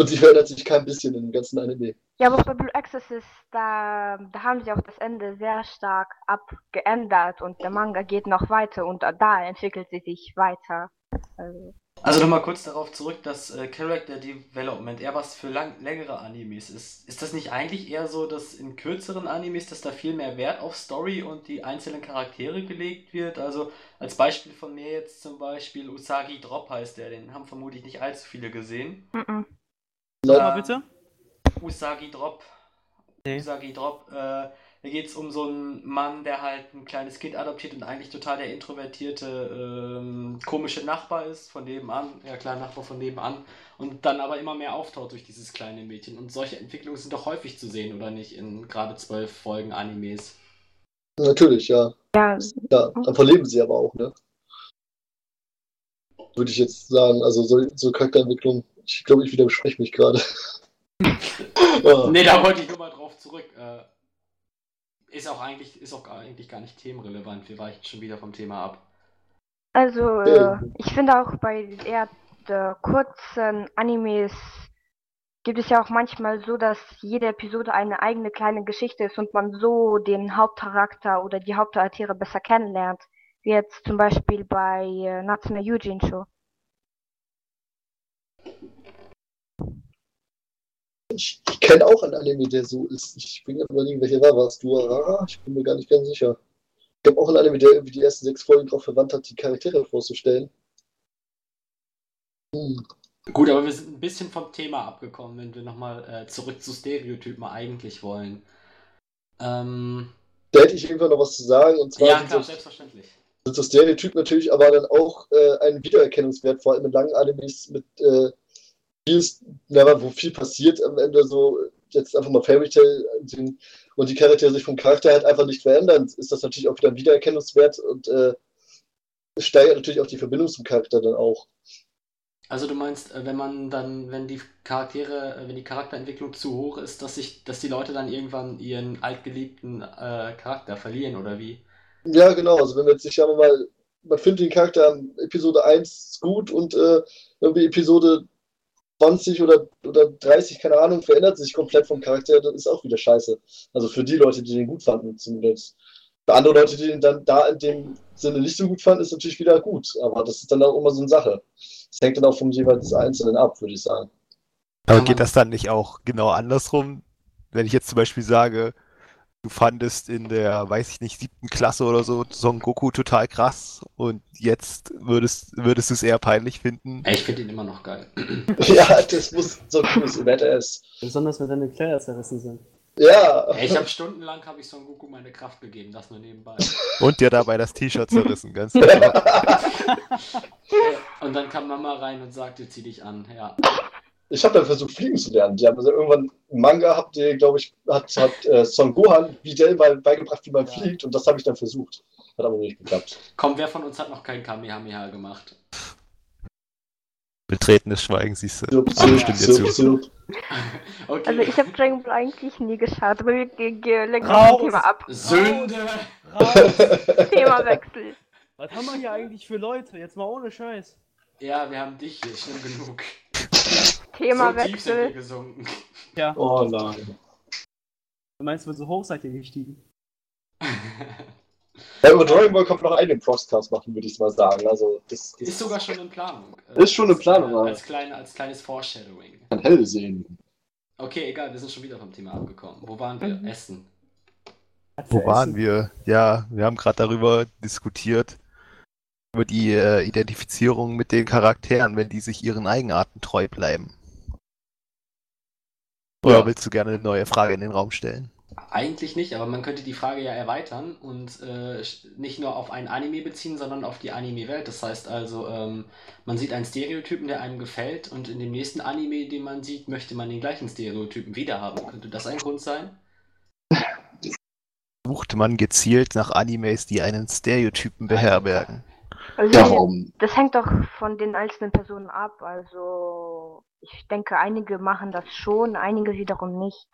und sie verändert sich kein bisschen in dem ganzen Anime. Ja, aber bei Blue Exorcist, da, da haben sie auch das Ende sehr stark abgeändert und der Manga geht noch weiter und da entwickelt sie sich weiter. Also, Also nochmal kurz darauf zurück, dass äh, Character Development eher was für lang längere Animes ist. Ist das nicht eigentlich eher so, dass in kürzeren Animes, dass da viel mehr Wert auf Story und die einzelnen Charaktere gelegt wird? Also als Beispiel von mir jetzt zum Beispiel Usagi Drop heißt der, den haben vermutlich nicht allzu viele gesehen. mm Sag Ja. mal bitte. Usagi Drop. Nee. Usagi Drop. Äh, da geht es um so einen Mann, der halt ein kleines Kind adoptiert und eigentlich total der introvertierte, ähm, komische Nachbar ist von nebenan, ja klar, Nachbar von nebenan und dann aber immer mehr auftaucht durch dieses kleine Mädchen. Und solche Entwicklungen sind doch häufig zu sehen, oder nicht, in gerade zwölf Folgen Animes. Natürlich, ja. ja, ja. Davon leben sie aber auch, ne? Würde ich jetzt sagen. Also so, so Charakterentwicklung, ich glaube, ich widerspreche mich gerade. *laughs* ja. Nee, da wollte ich nur mal drauf zurück. Äh, ist auch eigentlich, ist auch gar- eigentlich gar nicht themenrelevant. Wir weichen schon wieder vom Thema ab. Also, äh, ich finde auch bei eher äh, kurzen Animes gibt es ja auch manchmal so, dass jede Episode eine eigene kleine Geschichte ist und man so den Hauptcharakter oder die Hauptcharaktere besser kennenlernt. Wie jetzt zum Beispiel bei äh, Natsume Yujin Show. Ich, ich kenne auch einen Anime, der so ist. Ich bin gerade überlegen, welcher war. War es Duarara? Ich bin mir gar nicht ganz sicher. Ich habe auch einen Anime, der irgendwie die ersten sechs Folgen darauf verwandt hat, die Charaktere vorzustellen. Hm. Gut, aber wir sind ein bisschen vom Thema abgekommen, wenn wir nochmal äh, zurück zu Stereotypen eigentlich wollen. Ähm, Da hätte ich irgendwann noch was zu sagen. Und zwar ja, klar, so, selbstverständlich. sind so Stereotypen natürlich aber dann auch äh, ein Wiedererkennungswert, vor allem in langen Animes mit äh, viel, na, wo viel passiert am Ende so. Jetzt einfach mal Fairy sehen und die Charaktere sich vom Charakter halt einfach nicht verändern, ist das natürlich auch wieder ein Wiedererkennungswert und äh, steigert natürlich auch die Verbindung zum Charakter dann auch. Also du meinst, äh, wenn man dann, wenn die Charaktere, äh, wenn die Charakterentwicklung zu hoch ist, dass sich, dass die Leute dann irgendwann ihren altgeliebten äh, Charakter verlieren, oder wie? Ja, genau. Also wenn wir jetzt nicht, sagen wir mal, man findet den Charakter in Episode 1 gut und äh, irgendwie Episode 20 oder, oder 30, keine Ahnung, verändert sich komplett vom Charakter, dann ist auch wieder scheiße. Also für die Leute, die den gut fanden, zumindest. Für andere Leute, die den dann da in dem Sinne nicht so gut fanden, ist natürlich wieder gut. Aber das ist dann auch immer so eine Sache. Das hängt dann auch vom jeweils Einzelnen ab, würde ich sagen. Aber geht das dann nicht auch genau andersrum? Wenn ich jetzt zum Beispiel sage, du fandest in der, weiß ich nicht, siebten Klasse oder so Son Goku total krass und jetzt würdest, würdest du es eher peinlich finden. Ey, Ich finde ihn immer noch geil. *laughs* *laughs* ja, das muss so cool sein, Badass. Besonders wenn deine Kleider zerrissen sind. Ja, ich habe stundenlang habe ich Son Goku meine Kraft gegeben, das nur nebenbei. *laughs* Und dir dabei das T-Shirt zerrissen, ganz genau. Und dann kam Mama rein und sagte, zieh dich an. Ja. Ich habe dann versucht, fliegen zu lernen. Die haben also irgendwann im Manga, habt ihr, glaube ich, hat, hat äh, Son Gohan Videl beigebracht, wie man Ja. fliegt. Und das habe ich dann versucht. Hat aber nicht geklappt. Komm, wer von uns hat noch kein Kamehameha gemacht? Betretenes Schweigen, siehst du. Zirp, Aber zirp, stimmt dir zirp, zu. zirp. *laughs* Okay. Also ich habe Dragon Ball eigentlich nie geschaut, aber wir lenken vom Thema ab. Sünde! Raus! *laughs* Themawechsel. Was haben wir hier eigentlich für Leute? Jetzt mal ohne Scheiß. Ja, wir haben dich hier, schlimm genug. *laughs* So tief Themawechsel. gesunken. Ja, Oh nein. du meinst, wir so hoch seid ihr gestiegen? Ja, über Dragon Ball kommt noch einen Prostcast machen, würde ich mal sagen. Also, das, das Ist sogar schon in Planung. Ist schon in Planung, Äh, ja. als, kleine, als kleines Foreshadowing. kann hell sehen. Okay, egal, wir sind schon wieder vom Thema abgekommen. Wo waren wir? Mhm. Essen. Wo waren wir? Ja, wir haben gerade darüber diskutiert, über die äh, Identifizierung mit den Charakteren, wenn die sich ihren Eigenarten treu bleiben. Oder Ja. willst du gerne eine neue Frage in den Raum stellen? Eigentlich nicht, aber man könnte die Frage ja erweitern und äh, nicht nur auf ein Anime beziehen, sondern auf die Anime-Welt. Das heißt also, ähm, man sieht einen Stereotypen, der einem gefällt und in dem nächsten Anime, den man sieht, möchte man den gleichen Stereotypen wiederhaben. Könnte das ein Grund sein? Sucht man gezielt nach Animes, die einen Stereotypen beherbergen? Also, Ja, warum? das hängt doch von den einzelnen Personen ab. Also, ich denke, einige machen das schon, einige wiederum nicht.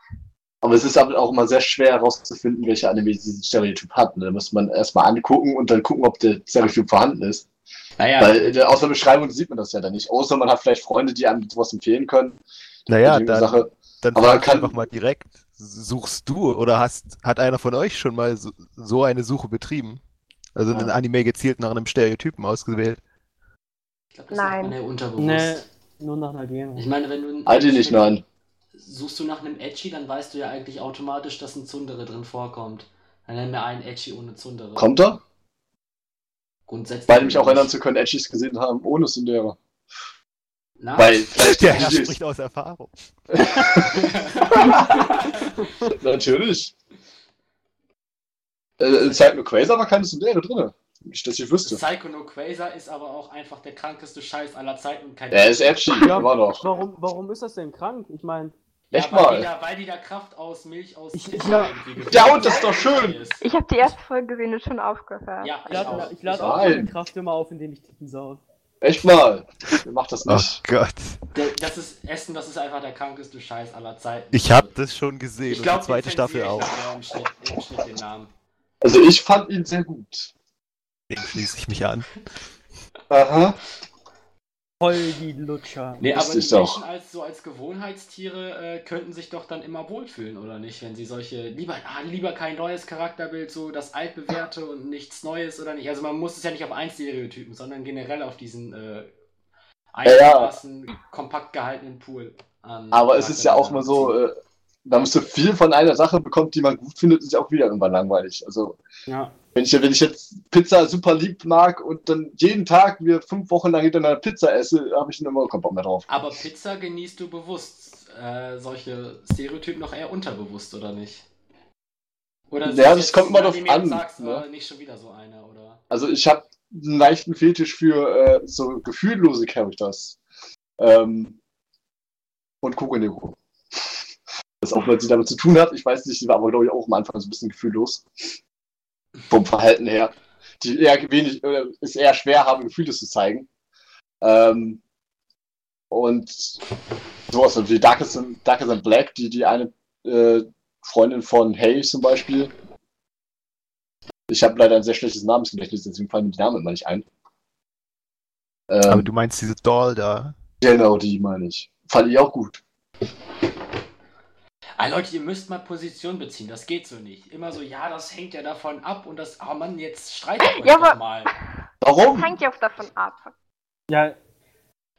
Aber es ist aber auch immer sehr schwer herauszufinden, welcher Anime diesen Stereotyp hat. ne? Da muss man erstmal angucken und dann gucken, ob der Stereotyp vorhanden ist. Naja, Weil in der, aus der Beschreibung sieht man das ja dann nicht. Außer man hat vielleicht Freunde, die einem sowas empfehlen können. Naja, dann, Sache. dann aber kann- einfach mal direkt. Suchst du oder hast, hat einer von euch schon mal so, so eine Suche betrieben? Also Ja. ein Anime gezielt nach einem Stereotypen ausgewählt? ich glaube, das Nein. ja unterbewusst. Nee, nur nach einer Gen. Ich meine, wenn du ein Eigentlich nicht, nein. suchst du nach einem Edgy, dann weißt du ja eigentlich automatisch, dass ein Zundere drin vorkommt. Dann nenn mir einen Edgy ohne Zundere. Kommt er? Grundsätzlich. Beide mich auch erinnern zu können, Edgys gesehen haben, ohne Sundere. Na? Weil *laughs* vielleicht Der Herr spricht aus Erfahrung. ist. *laughs* *laughs* Natürlich. Äh, nur Quasar war keine Sundere drin. Nicht, dass ich wüsste. Psycho no Quasar ist aber auch einfach der krankeste Scheiß aller Zeiten und kein Er ist edgy, Ja. immer noch. Warum, warum ist das denn krank? Ich meine, Ja, Echt weil mal. Die da, weil die da Kraft aus Milch aus Ich- Titten ja. Ja, und das ist doch schön. Ich habe die erste Folge gesehen und schon aufgehört. Ja, ich ich lade auch. ich lade Ich auch meine Kraft immer auf, indem ich Titten saue. Echt mal. Ihr macht das Oh nicht. Gott. Der, das ist Essen, das ist einfach der krankeste Scheiß aller Zeiten. Ich hab das schon gesehen Ich und glaube, die zweite Staffel auch. Schnitt den Namen. Also ich fand ihn sehr gut. Dem schließe ich mich an. Aha. Voll die Lutscher. Nee, aber die. Menschen als so als Gewohnheitstiere äh, könnten sich doch dann immer wohlfühlen, oder nicht? Wenn sie solche lieber ah, lieber kein neues Charakterbild, so das altbewährte und nichts Neues oder nicht. Also man muss es ja nicht auf ein Stereotypen, sondern generell auf diesen äh, einigermaßen kompakt gehaltenen Pool. An Aber es ist ja auch mal so, äh, wenn man so viel von einer Sache bekommt, die man gut findet, ist ja auch wieder irgendwann langweilig. Also Ja. wenn ich, wenn ich jetzt Pizza super lieb mag und dann jeden Tag mir fünf Wochen lang hintereinander Pizza esse, habe ich dann immer keinen Bock mehr drauf. Aber Pizza genießt du bewusst äh, solche Stereotypen noch eher unterbewusst, oder nicht? Oder Ja, du das jetzt kommt immer drauf an, Sagst, ne? oh, nicht schon wieder so einer, oder? Also ich habe einen leichten Fetisch für äh, so gefühllose Characters. Ähm, und Kugelnero. Das auch was sie damit zu tun hat. Ich weiß nicht, sie war aber, glaube ich, auch am Anfang so ein bisschen gefühllos. Vom Verhalten her. Die eher wenig, äh, ist eher schwer haben, Gefühle zu zeigen. Ähm, und sowas wie Darkest and, Darkest and Black, die, die eine äh, Freundin von Hay zum Beispiel. Ich habe leider ein sehr schlechtes Namensgedächtnis, deswegen fallen mir die Namen immer nicht ein. Ähm, Aber du meinst diese Doll da? Genau, die meine ich. Fand ich auch gut. Ah, Leute, ihr müsst mal Position beziehen, das geht so nicht. Immer so, ja, das hängt ja davon ab und das, oh Mann, jetzt streitet euch Ja, doch aber- mal. *laughs* Warum? Das hängt ja auch davon ab. Ja,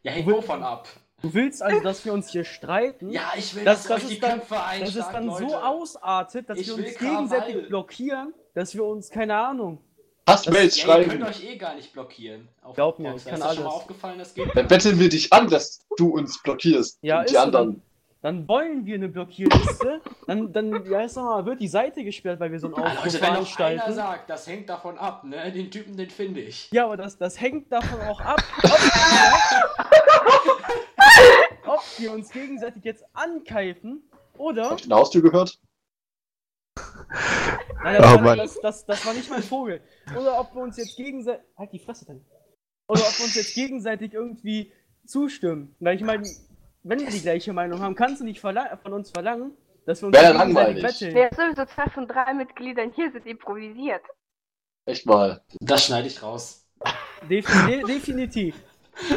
Ja, hängt wovon ab? du willst also, dass wir uns hier streiten? Ja, ich will, Das- dass das euch die ist dann- dass es dann Leute. so ausartet, dass Ich wir uns gegenseitig Krawall. blockieren, dass wir uns, keine Ahnung. Hassmails Ja, ihr könnt schreiben. euch eh gar nicht blockieren. Auf Glaub mir, ich kann ist das schon mal alles. aufgefallen, das geht Dann betteln wir dich an, dass du uns blockierst. Ja, Und ist die anderen. Dann wollen wir eine Blockierliste, dann, dann ja, ist mal, wird die Seite gesperrt, weil wir so einen Aufruf wenn einer veranstalten. sagt, das hängt davon ab, ne? Den Typen, den finde ich. Ja, aber das, das hängt davon auch ab, ob wir, ob wir uns gegenseitig jetzt ankeifen oder. Habt ihr eine Haustür gehört? Nein, das, Oh war, das, das, das war nicht mein Vogel. Oder ob wir uns jetzt gegenseitig. Halt die Fresse dann. Oder ob wir uns jetzt gegenseitig irgendwie zustimmen. Weil ich meine, wenn wir die gleiche Meinung haben, kannst du nicht von uns verlangen, dass wir uns Wäre langweilig. betteln. Wer sowieso zwei von drei Mitgliedern hier sind improvisiert. Echt mal. Das schneide ich raus. Defi de definitiv.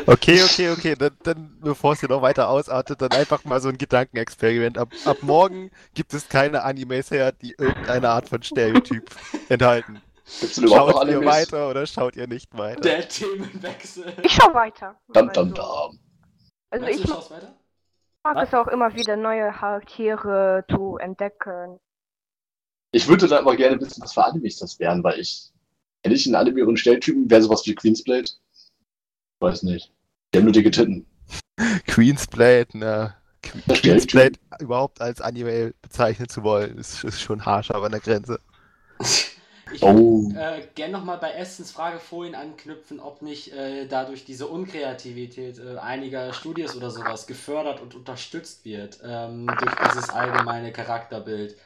Okay, okay, okay. Dann, dann bevor es hier noch weiter ausartet, dann einfach mal so ein Gedankenexperiment. Ab, ab morgen gibt es keine Animes mehr, die irgendeine Art von Stereotyp *laughs* enthalten. Gibt's denn überhaupt noch Schaut ihr Animes? weiter oder schaut ihr nicht weiter? Der Themenwechsel. Ich schau weiter. Dam, dam, Also, dam. also Meinst ich du, schaust weiter? Mag es auch immer wieder neue Charaktere zu entdecken. Ich würde da aber gerne wissen, was für Animes das wären, weil ich, hätte ich einen Anime und Stelltypen, wäre sowas wie Queensblade? Weiß nicht. Die haben nur dicke Titten. *laughs* Queensblade, ne? Queensblade überhaupt als Anime bezeichnen zu wollen, ist, ist schon harsch aber an der Grenze. *laughs* Ich Oh. äh, gerne nochmal bei Estens Frage vorhin anknüpfen, ob nicht äh, dadurch diese Unkreativität äh, einiger Studios oder sowas gefördert und unterstützt wird ähm, durch dieses allgemeine Charakterbild.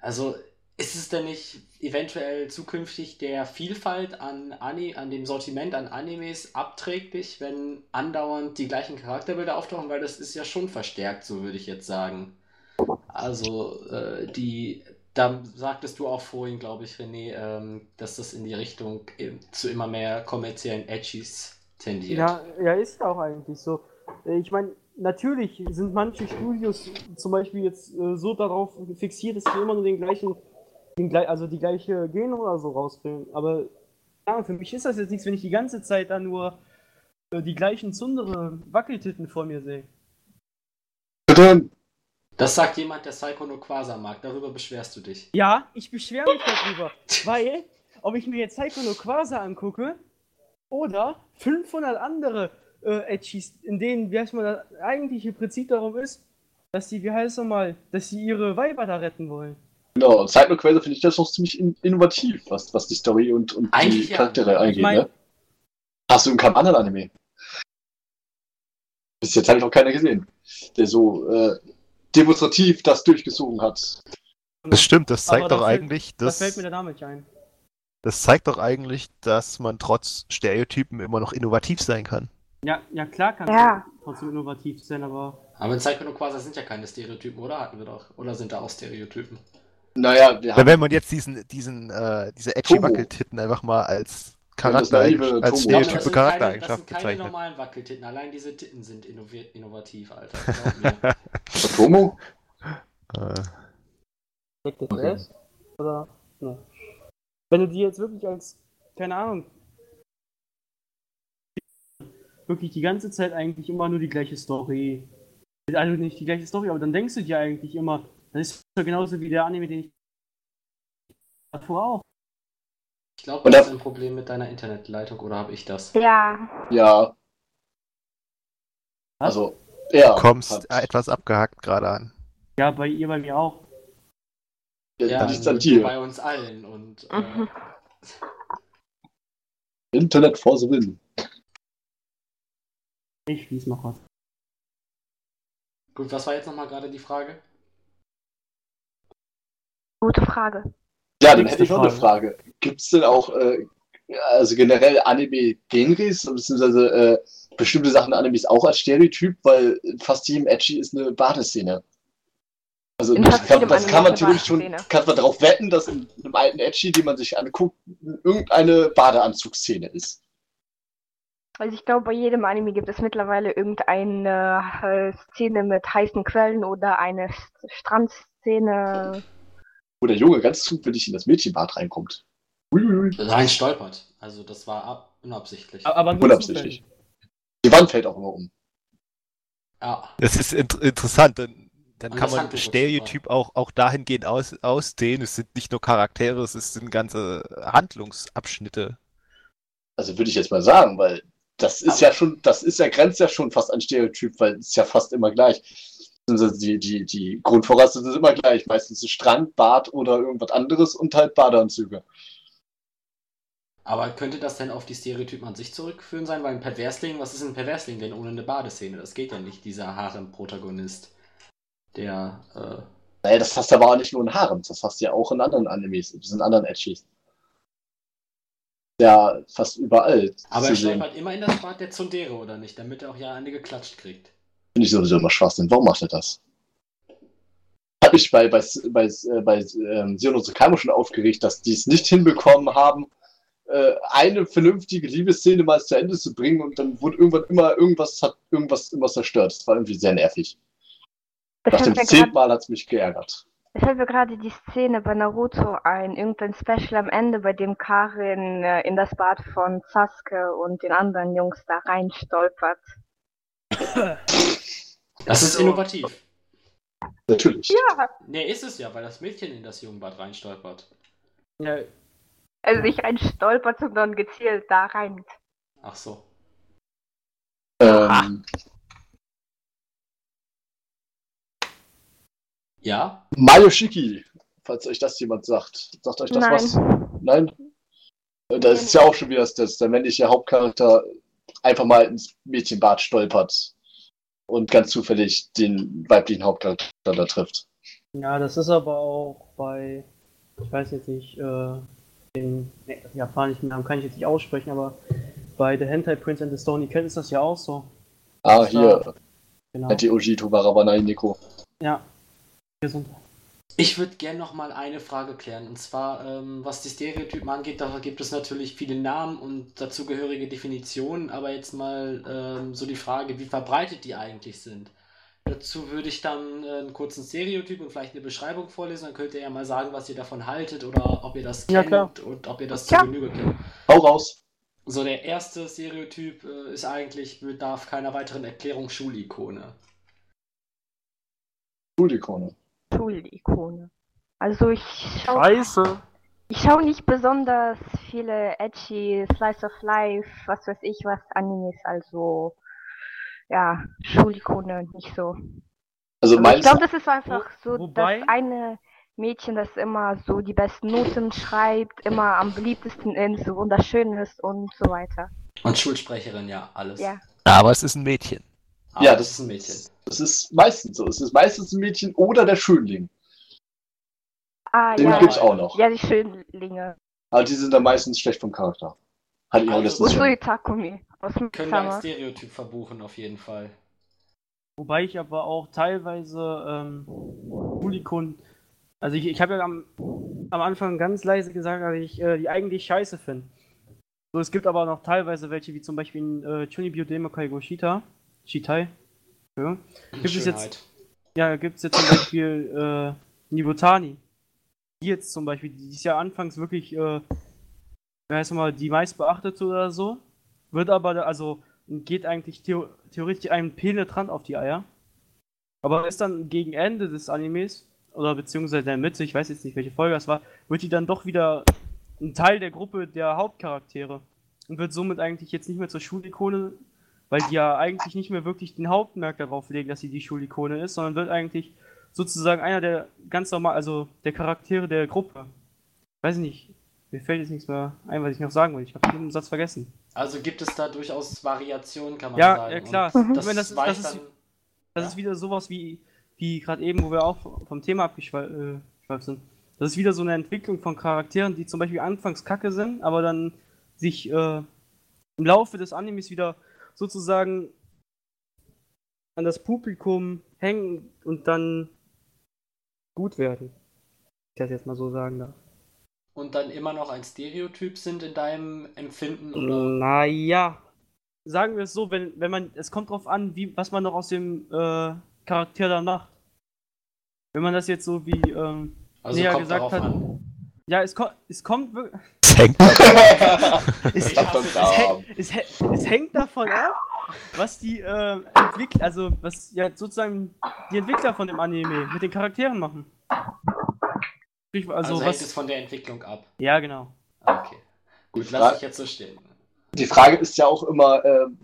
Also ist es denn nicht eventuell zukünftig der Vielfalt an, Ani an dem Sortiment an Animes abträglich, wenn andauernd die gleichen Charakterbilder auftauchen? Weil das ist ja schon verstärkt, so würde ich jetzt sagen. Also äh, die da sagtest du auch vorhin, glaube ich, René, ähm, dass das in die Richtung ähm, zu immer mehr kommerziellen Edgys tendiert. Ja, ja, ist ja auch eigentlich so. Äh, Ich meine, natürlich sind manche Studios zum Beispiel jetzt äh, so darauf fixiert, dass sie immer nur den gleichen, den, glei- also die gleiche Genre oder so rausbringen. Aber ja, für mich ist das jetzt nichts, wenn ich die ganze Zeit dann nur äh, die gleichen Zundere Wackeltitten vor mir sehe. Bitte? Das sagt jemand, der Psycho no Quasar mag. Darüber beschwerst du dich. Ja, ich beschwere mich darüber, weil, ob ich mir jetzt Psycho no Quasar angucke oder 500 andere äh, Edgys, in denen, wie heißt man, das eigentliche Prinzip darum ist, dass sie, wie heißt es nochmal, dass sie ihre Weiber da retten wollen. Genau, und Side Quasar finde ich das noch ziemlich in innovativ, was, was die Story und, und die Eigentlich ja. Charaktere angeht. Ich mein- ne? Hast du in keinem anderen Anime? Bis jetzt habe ich noch keiner gesehen, der so äh, demonstrativ das durchgezogen hat. Das stimmt, das zeigt doch eigentlich, Da dass, fällt mir der Name nicht ein. das zeigt doch eigentlich, dass man trotz Stereotypen immer noch innovativ sein kann. Ja, ja klar kann Ja. trotzdem innovativ sein, aber Aber in Psycho no Quasar sind ja keine Stereotypen, oder? Hatten wir doch. Oder sind da auch Stereotypen? Naja, wir Ja, haben wenn man jetzt diesen, diesen, äh, diese edgy. Wackeltitten einfach mal als das Charakter, naive als stereotype das sind keine, das Charaktereigenschaft sind keine bezeichnet. normalen Wackeltitten. Allein diese Titten sind innovativ, Alter. Glaub mir. Tomo. Äh, Deckt das Okay. erst? Oder? Ne. Wenn du die jetzt wirklich als, keine Ahnung, wirklich die ganze Zeit eigentlich immer nur die gleiche Story. Also nicht die gleiche Story, aber dann denkst du dir eigentlich immer, das ist doch genauso wie der Anime, den ich davor auch. Ich glaube, du hast ein Problem mit deiner Internetleitung, oder habe ich das? Ja, Ja, Was? also er Du kommst hat, äh, etwas abgehackt gerade an. Ja, bei ihr, bei mir auch. ja, das ist an dir. bei uns allen. Und äh, Mhm. Internet for the win. Ich schließ noch was. gut, was war jetzt nochmal gerade die Frage? gute Frage. Ja, dann hätte ich noch eine Frage. Gibt es denn auch, äh, also generell Anime-Genres, beziehungsweise äh, bestimmte Sachen in Animes auch als Stereotyp, weil fast jedem Edgy ist eine Badeszene. Also In das kann, das kann man theoretisch schon, kann man darauf wetten, dass in einem alten Edgy, den man sich anguckt, irgendeine Badeanzugsszene ist. Also ich glaube, bei jedem Anime gibt es mittlerweile irgendeine äh, Szene mit heißen Quellen oder eine Strandszene. Wo der Junge ganz zufällig in das Mädchenbad reinkommt. Uiuiui. Rein stolpert. Also das war ab unabsichtlich. Aber Unabsichtlich. Die Wand fällt auch immer um. Ja. Das ist int interessant, dann, dann kann man Stereotyp auch, auch dahingehend aus, ausdehnen. Es sind nicht nur Charaktere, es sind ganze Handlungsabschnitte. Also würde ich jetzt mal sagen, weil das ist Aber- ja schon, das ist ja, grenzt ja schon fast an Stereotyp, weil es ist ja fast immer gleich. Also die, die, die Grundvoraussetzungen sind immer gleich. Meistens ein Strand, Bad oder irgendwas anderes und halt Badeanzüge. Aber könnte das denn auf die Stereotypen an sich zurückführen sein? Weil ein Perversling, was ist ein Perversling denn ohne eine Badeszene? Das geht ja nicht, dieser Harem-Protagonist. Der, äh, Naja, das hast du aber auch nicht nur in Harems, das hast du ja auch in anderen Animes, in anderen Edgys. Ja, fast überall. aber er stolpert immer in das Bad der Zundere, oder nicht? Damit er auch ja eine geklatscht kriegt. Finde ich sowieso immer Schwachsinn. Warum macht er das? Hat mich bei, bei, bei, äh, bei ähm, Sion und Tsukaimo schon aufgeregt, dass die es nicht hinbekommen haben, äh, eine vernünftige Liebesszene mal zu Ende zu bringen und dann wurde irgendwann immer irgendwas hat irgendwas immer zerstört. Das war irgendwie sehr nervig. Es Nach dem zehnten Mal hat es mich geärgert. fällt mir gerade die Szene bei Naruto ein, irgendein Special am Ende, bei dem Karin äh, in das Bad von Sasuke und den anderen Jungs da reinstolpert. Das ist innovativ. Natürlich. Ja, Ne, ist es ja, weil das Mädchen in das Jungbad reinstolpert. Ja, also nicht reinstolpert, sondern gezielt da rein. Ach so. Ähm, Ja? Mayoshiki, falls euch das jemand sagt. Sagt euch das Nein. was? Nein? Äh, Da ist ja auch schon wieder, dass das- der männliche Hauptcharakter einfach mal ins Mädchenbad stolpert und ganz zufällig den weiblichen Hauptcharakter da trifft. ja, das ist aber auch bei, ich weiß jetzt nicht, äh, den nee, japanischen Namen kann ich jetzt nicht aussprechen, aber bei The Hentai Prince and the Stony Cat ist das ja auch so. Ah, hier, war- Genau. Ati Ojito Warabanai Neko. Ja. Gesund. Ich würde gerne noch mal eine Frage klären. Und zwar, ähm, was die Stereotypen angeht, da gibt es natürlich viele Namen und dazugehörige Definitionen. Aber jetzt mal ähm, so die Frage, wie verbreitet die eigentlich sind. Dazu würde ich dann äh, einen kurzen Stereotyp und vielleicht eine Beschreibung vorlesen. Dann könnt ihr ja mal sagen, was ihr davon haltet oder ob ihr das Ja, kennt klar. und ob ihr das Ja. zu Genüge kennt. Hau raus. So, der erste Stereotyp äh, ist eigentlich, bedarf keiner weiteren Erklärung, Schulikone. Schulikone. Schul-Ikone. Also ich schaue Scheiße. ich schau nicht besonders viele edgy Slice of Life, was weiß ich was, Animes, also ja, Schulikone nicht so. Also ich glaube, das ist einfach so wobei- das eine Mädchen, das immer so die besten Noten schreibt, immer am beliebtesten ist, so wunderschön ist und so weiter. Und Schulsprecherin, ja, alles. Ja. Aber es ist ein Mädchen. Aber Ja, das ist ein Mädchen. das ist meistens so. Es ist meistens ein Mädchen oder der Schönling. Ah, Den ja. gibt's auch noch. Ja, die Schönlinge. Aber die sind dann meistens schlecht vom Charakter. Hatte ich auch Also- letztens Usui. Takumi aus dem Können wir ein. Stereotyp verbuchen, auf jeden Fall. Wobei ich aber auch teilweise ähm, also ich, ich habe ja am, am Anfang ganz leise gesagt, dass ich äh, die eigentlich scheiße finde. So, es gibt aber noch teilweise welche, wie zum Beispiel in äh, Chunibyo Demokai go Shita, Shitai. Ja. Gibt es jetzt-. Ja, gibt es jetzt zum Beispiel äh, Nibotani. Die jetzt zum Beispiel, die ist ja anfangs wirklich, äh, wie heißt mal, die meist beachtete oder so. Wird aber, also geht eigentlich theo theoretisch einem penetrant auf die Eier. Aber ist dann gegen Ende des Animes, oder beziehungsweise der Mitte, ich weiß jetzt nicht, welche Folge das war, wird die dann doch wieder ein Teil der Gruppe der Hauptcharaktere. Und wird somit eigentlich jetzt nicht mehr zur Schulikone, weil die ja eigentlich nicht mehr wirklich den Hauptmerk darauf legen, dass sie die Schulikone ist, sondern wird eigentlich sozusagen einer der ganz normal, also der Charaktere der Gruppe. Weiß ich nicht, mir fällt jetzt nichts mehr ein, was ich noch sagen will. Ich habe den Satz vergessen. Also gibt es da durchaus Variationen, kann man Ja, sagen. ja, klar. Und Mhm. Das, meine, das ist- das ist- dann, Das Ja. ist wieder sowas wie, wie gerade eben, wo wir auch vom Thema abgeschweift äh, sind. Das ist wieder so eine Entwicklung von Charakteren, die zum Beispiel anfangs kacke sind, aber dann sich äh, im Laufe des Animes wieder sozusagen an das Publikum hängen und dann gut werden. Ich das jetzt mal so sagen darf. und dann immer noch ein Stereotyp sind in deinem Empfinden oder Naja, sagen wir es so, wenn, wenn man, es kommt drauf an, wie, was man noch aus dem äh, Charakter dann macht. Wenn man das jetzt so wie, ähm, also näher gesagt hat- an. ja, es, ko es kommt wirklich, Es hängt *laughs* es, Ich hasse es, es, hä- es hängt davon ab, was die äh, Entwickler, also was ja sozusagen die Entwickler von dem Anime mit den Charakteren machen. Sprich, Also, Also, hängt es was, von der Entwicklung ab. ja genau. Okay. Gut, Frage- ich jetzt so stehen. Die Frage ist ja auch immer, ähm,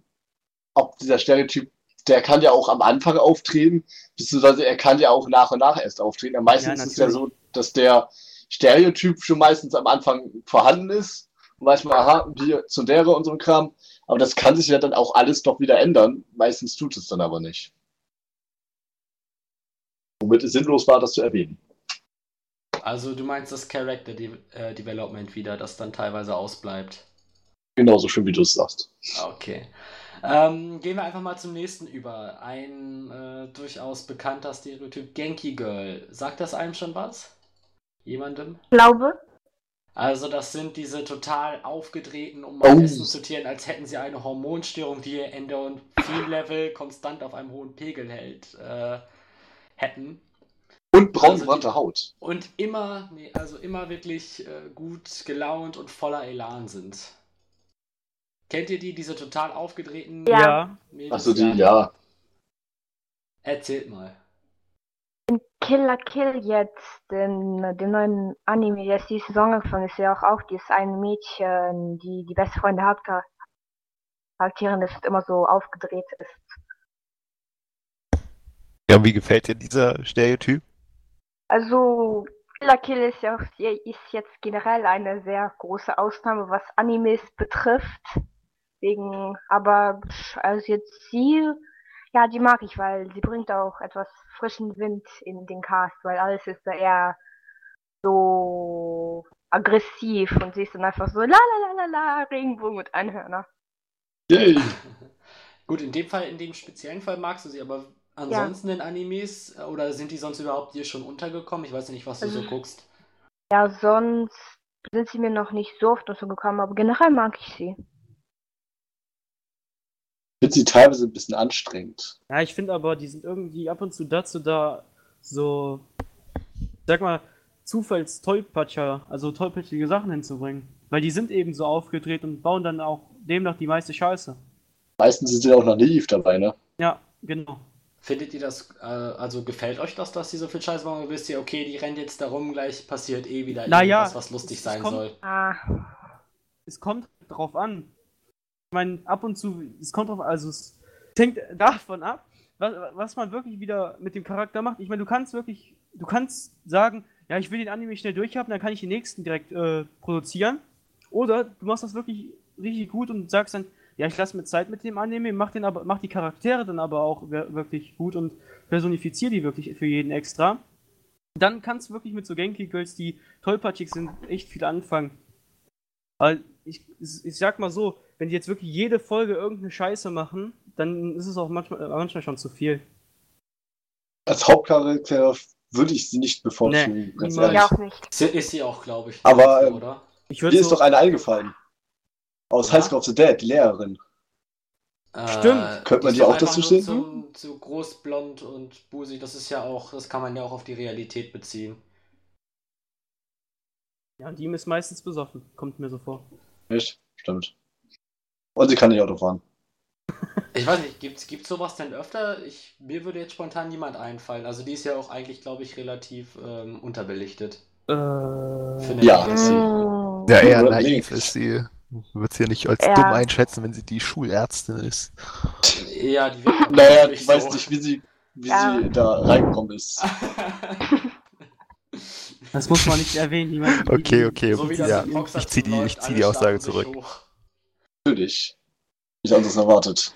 ob dieser Stereotyp, der kann ja auch am Anfang auftreten, beziehungsweise er kann ja auch nach und nach erst auftreten. Meistens Ja, ist es ja so, dass der Stereotyp schon meistens am Anfang vorhanden ist. Und weiß man, aha, wir Zundere und so ein Kram. Aber das kann sich ja dann auch alles doch wieder ändern. Meistens tut es dann aber nicht. Womit es sinnlos war, das zu erwähnen. Also du meinst das Character De äh, Development wieder, das dann teilweise ausbleibt. Genauso schön, wie du es sagst. Okay. Ähm, gehen wir einfach mal zum nächsten über. Ein äh, durchaus bekannter Stereotyp, Genki Girl. Sagt das einem schon was? Jemandem? Glaube, Also das sind diese total aufgedrehten, um mal Oh. Essen zu zitieren, als hätten sie eine Hormonstörung, die ihr Endorphin-Level konstant auf einem hohen Pegel hält, äh, hätten. Und braun Also Haut. Und immer, nee, also immer wirklich äh, gut gelaunt und voller Elan sind. Kennt ihr die, diese total aufgedrehten Ja. Ja. Mädels? Achso, die, ja. Erzählt mal. Killer Kill jetzt, den, dem neuen Anime, der ist die Saison angefangen ist, ja auch, auch dieses eine Mädchen, die die beste Freundin der Hauptcharakterin ist, immer so aufgedreht ist. Ja, wie gefällt dir dieser Stereotyp? Also, Killer Kill ist ja auch, ist jetzt generell eine sehr große Ausnahme, was Animes betrifft. Wegen, aber, also jetzt sie, ja, die mag ich, weil sie bringt auch etwas frischen Wind in den Cast, weil alles ist da eher so aggressiv und sie ist dann einfach so la la la la la, Regenbogen und Einhörner. Yay. *laughs* Gut, in dem Fall, in dem speziellen Fall magst du sie, aber ansonsten in Animes oder sind die sonst überhaupt dir schon untergekommen? Ich weiß ja nicht, was du so Also- guckst. Ja, sonst sind sie mir noch nicht so oft dazu gekommen, aber generell mag ich sie. Ich finde sie teilweise ein bisschen anstrengend. Ja, ich finde aber, die sind irgendwie ab und zu dazu da, so, sag mal, Zufallstollpatscher, also tollpatschige Sachen hinzubringen. Weil die sind eben so aufgedreht und bauen dann auch demnach die meiste Scheiße. Meistens sind sie auch noch naiv dabei, ne? Ja, genau. Findet ihr das, äh, also gefällt euch das, dass die so viel Scheiß machen? Oder wisst ihr, okay, die rennt jetzt darum, gleich passiert eh wieder Naja, irgendwas, was lustig es sein kommt- soll? Ah, Es kommt drauf an. Ich meine, ab und zu, es kommt drauf, also es hängt davon ab, was, was man wirklich wieder mit dem Charakter macht. Ich meine, du kannst wirklich, du kannst sagen, ja, ich will den Anime schnell durchhaben, dann kann ich den nächsten direkt äh, produzieren. Oder du machst das wirklich richtig gut und sagst dann, ja, ich lasse mir Zeit mit dem Anime, mach, den aber, mach die Charaktere dann aber auch wir- wirklich gut und personifiziere die wirklich für jeden extra. Dann kannst du wirklich mit so Genki Girls, die tollpatschig sind, echt viel anfangen. Weil ich, ich sag mal so, wenn die jetzt wirklich jede Folge irgendeine Scheiße machen, dann ist es auch manchmal, äh, manchmal schon zu viel. Als Hauptcharakter würde ich sie nicht bevorzugen, ehrlich. ja auch nicht. Ist, sie auch, glaube ich. Aber, dafür, ähm, oder? Ich Mir ist so, doch eine eingefallen. Aus Ja? High School of the Dead, die Lehrerin. Äh, Könnte man die auch dazu sehen? So, so groß, blond und busig, das ist ja auch, das kann man ja auch auf die Realität beziehen. ja, die ist meistens besoffen, kommt mir so vor. Nicht? Stimmt. Und sie kann nicht Auto fahren. *laughs* Ich weiß nicht, gibt's, gibt's sowas denn öfter? Ich, mir würde jetzt spontan niemand einfallen. Also die ist ja auch eigentlich, glaube ich, relativ ähm, unterbelichtet. Äh, Ja, ihr? das sie. Mm, Ja, eher naiv ist sie. Wird sie ja nicht als Ja. dumm einschätzen, wenn sie die Schulärztin ist. Ja, die wird Naja, ich weiß so. nicht, wie sie, wie Ja. sie da reingekommen ist. *laughs* das muss man nicht erwähnen. Niemand, Okay, okay. so ja, ich zieh die, ich zieh die Aussage zurück. hoch. Natürlich. Nicht anders erwartet.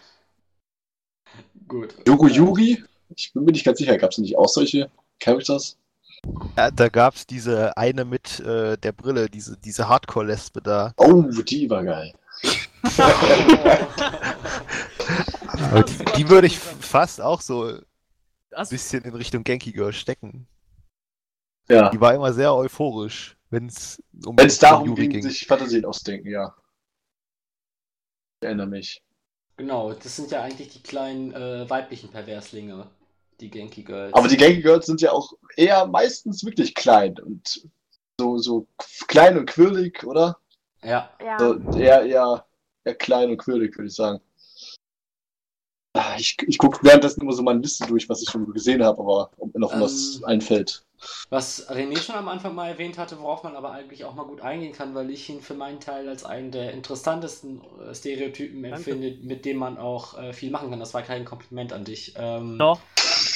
Gut. Yogo Yuri? Ich bin mir nicht ganz sicher, gab es nicht auch solche Characters? Ja, da gab's diese eine mit äh, der Brille, diese, diese Hardcore-Lesbe da. Oh, die war geil. *laughs* Die, die würde ich fast auch so ein bisschen in Richtung Genki Girl stecken. Ja. Die war immer sehr euphorisch, wenn es um Wenn es darum Yuri ging, sich Fantasien ausdenken, ja. Ich erinnere mich. Genau, das sind ja eigentlich die kleinen äh, weiblichen Perverslinge, die Genki Girls. Aber die Genki Girls sind ja auch eher meistens wirklich klein und so, so klein und quirlig, oder? Ja, ja. So eher, eher, eher klein und quirlig, würde ich sagen. Ich, ich gucke währenddessen immer so meine Liste durch, was ich schon gesehen habe, aber ob mir noch Ähm. was einfällt. Was René schon am Anfang mal erwähnt hatte, worauf man aber eigentlich auch mal gut eingehen kann, weil ich ihn für meinen Teil als einen der interessantesten äh, Stereotypen Danke. empfinde, mit dem man auch äh, viel machen kann. Das war kein Kompliment an dich. Ähm, doch.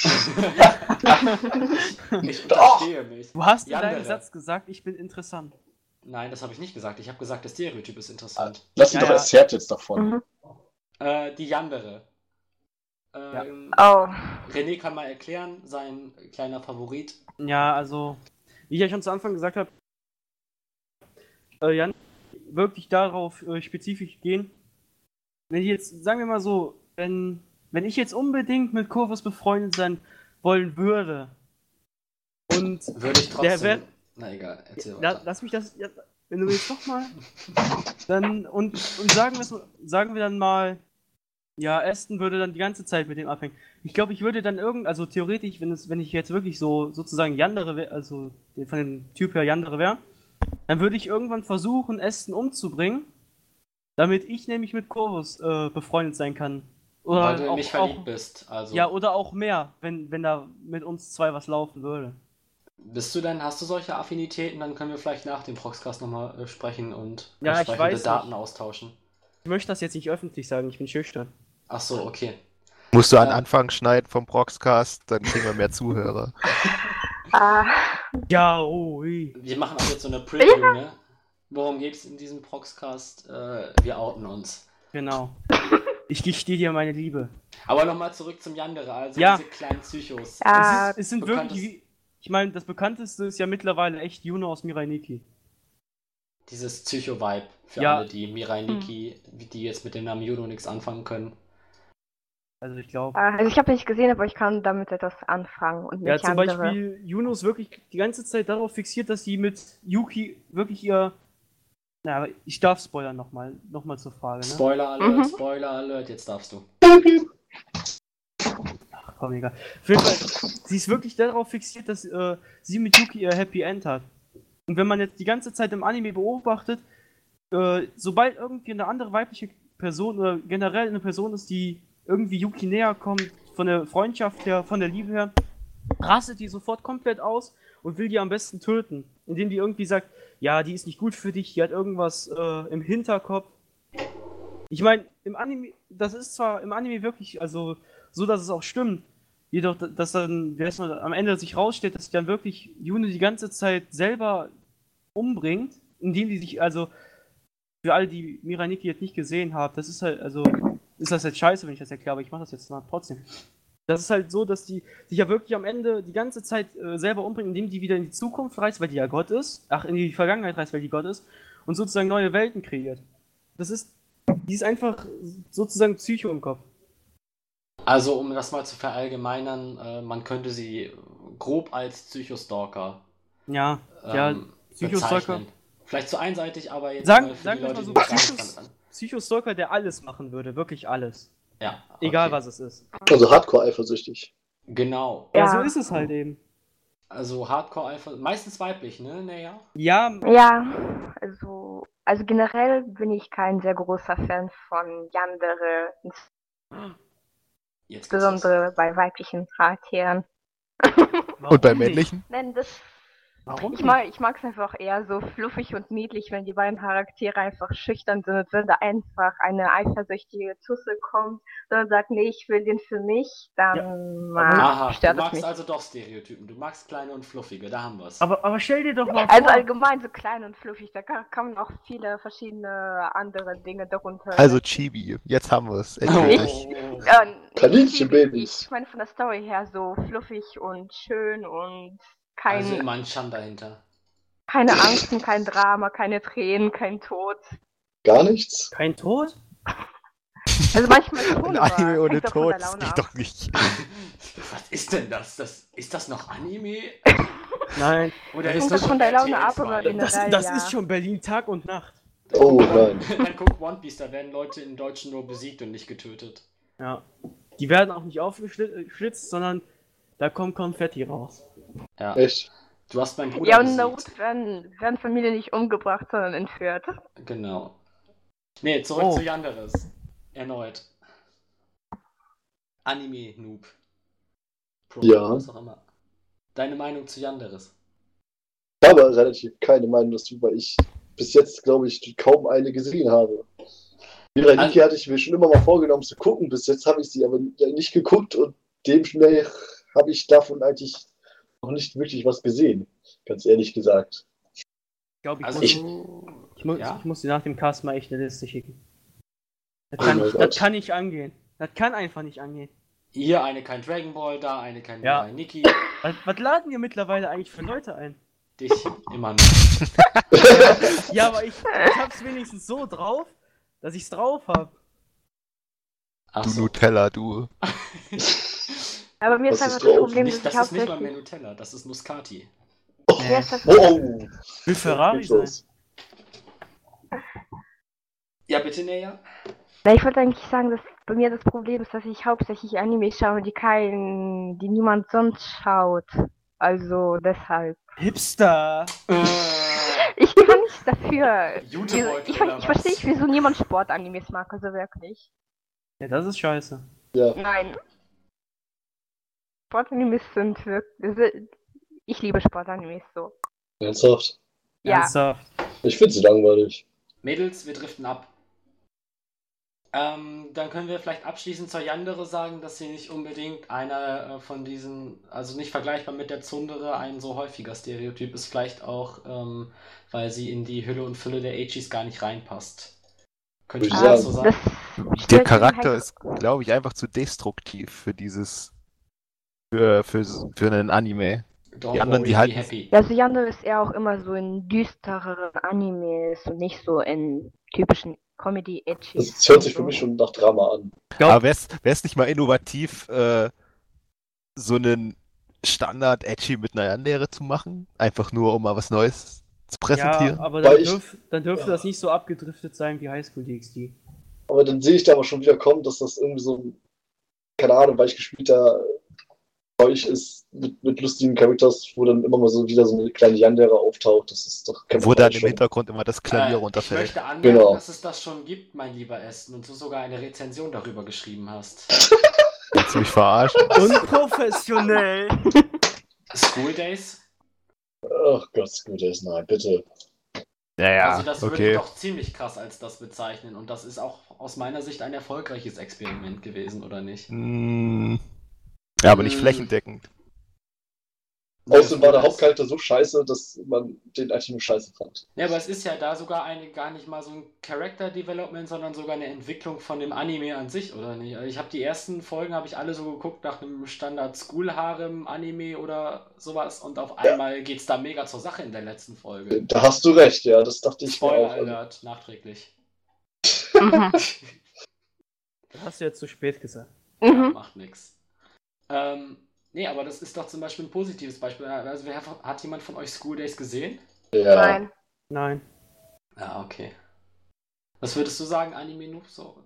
*laughs* ich unterstehe mich. Du hast in deinem Satz gesagt, ich bin interessant. Nein, das habe ich nicht gesagt. Ich habe gesagt, der Stereotyp ist interessant. Lass mich Ja, doch ja. erzählt jetzt davon. Mhm. Äh, die Yandere. Ähm, Oh, René kann mal erklären, sein kleiner Favorit. Ja, also, wie ich ja schon zu Anfang gesagt habe, äh, Jan, wirklich darauf äh, spezifisch gehen. Wenn ich jetzt, sagen wir mal so, wenn, wenn ich jetzt unbedingt mit Corvus befreundet sein wollen würde und Würde ich Der trotzdem. wär- Na egal, erzähl La, weiter. lass mich das. Ja, wenn du jetzt nochmal, dann, und, und sagen, wir, sagen wir dann mal, ja, Aston würde dann die ganze Zeit mit dem abhängen. Ich glaube, ich würde dann irgend, also theoretisch, wenn es, wenn ich jetzt wirklich so sozusagen Yandere wäre, also von dem Typ her Yandere wäre, dann würde ich irgendwann versuchen, Aston umzubringen, damit ich nämlich mit Corvus äh, befreundet sein kann. Oder Weil du in auch, mich verliebt auch, bist. Also ja, oder auch mehr, wenn, wenn da mit uns zwei was laufen würde. bist du denn, hast du solche Affinitäten? Dann können wir vielleicht nach dem Proxcast nochmal äh, sprechen und Ja, Daten nicht. austauschen. Ich möchte das jetzt nicht öffentlich sagen, ich bin schüchtern. Ach so, okay. Musst du an Ja. Anfang schneiden vom Proxcast, dann kriegen wir mehr Zuhörer. *laughs* Ah, Ja, oh, ui. Wir machen auch jetzt so eine Preview, ne? Worum geht's in diesem Proxcast? Äh, wir outen uns. Genau. Ich gestehe dir meine Liebe. Aber nochmal zurück zum Yandere, also Ja. diese kleinen Psychos. Ja. es, ist, es sind bekanntes- wirklich, ich meine, das bekannteste ist ja mittlerweile echt Juno aus Mirai Nikki. Dieses Psycho-Vibe für Ja. alle, die Mirai Nikki, die jetzt mit dem Namen Juno nichts anfangen können. Also ich glaube. ah, also ich habe nicht gesehen, aber ich kann damit etwas anfangen und Ja, zum andere. Beispiel, Juno ist wirklich die ganze Zeit darauf fixiert, dass sie mit Yuki wirklich ihr. Na, aber ich darf spoilern nochmal, nochmal zur Frage, ne? Spoiler Alert, Mhm. Spoiler Alert, jetzt darfst du. Ach, komm, egal. Auf jeden Fall, sie ist wirklich darauf fixiert, dass äh, sie mit Yuki ihr Happy End hat. Und wenn man jetzt die ganze Zeit im Anime beobachtet, äh, sobald irgendwie eine andere weibliche Person oder generell eine Person ist, die irgendwie Yuki näher kommt, von der Freundschaft her, von der Liebe her, rastet die sofort komplett aus und will die am besten töten. Indem die irgendwie sagt, ja, die ist nicht gut für dich, die hat irgendwas äh, im Hinterkopf. Ich meine, im Anime, das ist zwar im Anime wirklich, also so, dass es auch stimmt, jedoch, dass dann, heißt man, am Ende sich rausstellt, dass sich dann wirklich Juno die ganze Zeit selber umbringt, indem die sich, also, für alle, die Miraniki jetzt nicht gesehen haben, das ist halt, also, ist das jetzt scheiße, wenn ich das erkläre, aber ich mache das jetzt mal trotzdem. Das ist halt so, dass die sich ja wirklich am Ende die ganze Zeit äh, selber umbringen, indem die wieder in die Zukunft reist, weil die ja Gott ist, ach, in die Vergangenheit reist, weil die Gott ist, und sozusagen neue Welten kreiert. Das ist, die ist einfach sozusagen Psycho im Kopf. Also, um das mal zu verallgemeinern, äh, man könnte sie grob als Psychostalker Ja, ähm, ja, Psychostalker. Vielleicht zu einseitig, aber jetzt Sagen- mal für sagen die wir Leute, mal so, Psychos-. Psychostalker, der alles machen würde, wirklich alles. Ja, Egal okay. was es ist. Also hardcore eifersüchtig. Genau. Ja, so ist es halt eben. Also Hardcore-Alpha, meistens weiblich, ne? Naja. Ja, Ja, also, also generell bin ich kein sehr großer Fan von Yandere, Jetzt insbesondere bei weiblichen Charakteren. Und bei männlichen? Nein, das, Warum ich mag ich mag's einfach eher so fluffig und niedlich, wenn die beiden Charaktere einfach schüchtern sind und wenn da einfach eine eifersüchtige Tusse kommt und sagt, nee, ich will den für mich, dann Aha, äh, du stört es magst mich. also doch Stereotypen. Du magst kleine und fluffige, da haben wir's. Aber, aber stell dir doch mal Also vor, allgemein so klein und fluffig, da kann, kann man auch viele verschiedene andere Dinge darunter. Also Chibi, jetzt haben wir es. Endgültig. Oh. Ja, Kaninchenbabys. Ich meine von der Story her so fluffig und schön und kein, Also immer ein Schand dahinter. keine Angst und kein Drama, keine Tränen, kein Tod. Gar nichts? kein Tod? Also manchmal schon, Ein Anime ohne Tod, das geht doch nicht. Was ist denn das? das? Ist das noch Anime? Nein, Oder ist das das von der Laune ab, RTL2? aber das, das ja. ist schon Berlin Tag und Nacht. Oh nein. *laughs* Dann guck One Piece, da werden Leute in Deutschen nur besiegt und nicht getötet. Ja. Die werden auch nicht aufgeschlitzt, sondern da kommt Konfetti raus. Ja. Echt? Du hast meinen Bruder Ja, und. Naruto werden, werden Familien nicht umgebracht, sondern entführt. Genau. Nee, zurück Oh. zu Yanderes. Erneut. Anime-Noob. Ja. Was auch immer. Deine Meinung zu Yanderes? Ich habe relativ keine Meinung dazu, weil ich bis jetzt, glaube ich, kaum eine gesehen habe. Miraniki hatte ich mir schon immer mal vorgenommen zu gucken, bis jetzt habe ich sie aber nicht geguckt und dem schnell habe ich davon eigentlich noch nicht wirklich was gesehen, ganz ehrlich gesagt. Ich glaube, ich, Also muss, ich, ich, muss, ja. ich muss dir nach dem Cast mal echt eine Liste schicken. Das Oh kann, ich, Gott. das kann nicht angehen. Das kann einfach nicht angehen. hier eine kein Dragon Ball, da eine kein Ja. Nikki. Was, was laden wir mittlerweile eigentlich für Leute ein? Dich immer noch. *laughs* Ja, aber ich, ich hab's wenigstens so drauf, dass ich's drauf hab. Ach Du so. Nutella, du. *laughs* Aber mir ist einfach das? Problem, Nicht, dass das ich ist nicht mal mehr hauptsächlich... Nutella, das ist Muscati. Ist das, Oh, Will Ferrari sein. Ja, bitte, Näher. Na, ich wollte eigentlich sagen, dass bei mir das Problem ist, dass ich hauptsächlich Anime schaue, die kein, die niemand sonst schaut. Also deshalb. Hipster! *laughs* Ich kann nichts dafür. Jutebeutel Ich, ich, oder ich verstehe nicht, wieso niemand Sportanimes mag, also wirklich. Ja, das ist scheiße. Ja. Nein. Sportanimes sind wirklich. Ich liebe Sportanimes so. Ernsthaft? Ja. Ernsthaft. Ich finde sie langweilig. Mädels, wir driften ab. Ähm, dann können wir vielleicht abschließend zur Yandere sagen, dass sie nicht unbedingt einer äh, von diesen, also nicht vergleichbar mit der Zundere, ein so häufiger Stereotyp ist, vielleicht auch, ähm, weil sie in die Hülle und Fülle der Agis gar nicht reinpasst. Könnte ich sagen. so sagen? Der Charakter halt- ist, glaube ich, einfach zu destruktiv für dieses, für, für, für einen Anime. Don't die anderen, die happy. Ja, also Yandere ist eher auch immer so in düstereren Animes und nicht so in typischen Comedy-Edgy. Das hört sich für mich schon nach Drama an. Aber wäre es nicht mal innovativ, äh, so einen Standard-Edgy mit einer Yandere zu machen? Einfach nur, um mal was Neues zu präsentieren? Ja, aber dann, ich- dürf, dann dürfte das nicht so abgedriftet sein wie Highschool DxD. Aber dann sehe ich da aber schon wieder kommen, dass das irgendwie so ein, keine Ahnung, weil ich Zeug ist mit, mit lustigen Charakters, wo dann immer mal so wieder so eine kleine Yandere auftaucht. Das ist doch kennt Wo dann schon. im Hintergrund immer das Klavier Äh, ich runterfällt. möchte anmerken, Genau. dass es das schon gibt, mein lieber Esten, und du sogar eine Rezension darüber geschrieben hast. *laughs* Willst du mich verarschen? Unprofessionell! School Days? Ach Gott, gut ist, nein, bitte. Naja, also das würde okay. doch ziemlich krass als das bezeichnen und das ist auch aus meiner Sicht ein erfolgreiches Experiment gewesen, oder nicht? Mm, ja, aber nicht flächendeckend. Außerdem war der Hauptcharakter so scheiße, dass man den eigentlich nur scheiße fand. Ja, aber es ist ja da sogar eine, gar nicht mal so ein Character Development, sondern sogar eine Entwicklung von dem Anime an sich, oder nicht? Also ich habe die ersten Folgen, habe ich alle so geguckt nach einem Standard School Harem Anime oder sowas und auf einmal geht's da mega zur Sache in der letzten Folge. Da hast du recht, ja, das dachte ich mir Spoiler auch. Also, Alert, nachträglich. Mhm. *laughs* Das hast du jetzt zu spät gesagt. Ja, Mhm. macht nix. Ähm, nee, aber das ist doch zum Beispiel ein positives Beispiel. Also wer, hat jemand von euch School Days gesehen? ja. Nein. Nein. Ja, okay. Was würdest du sagen, Anime Noob? So?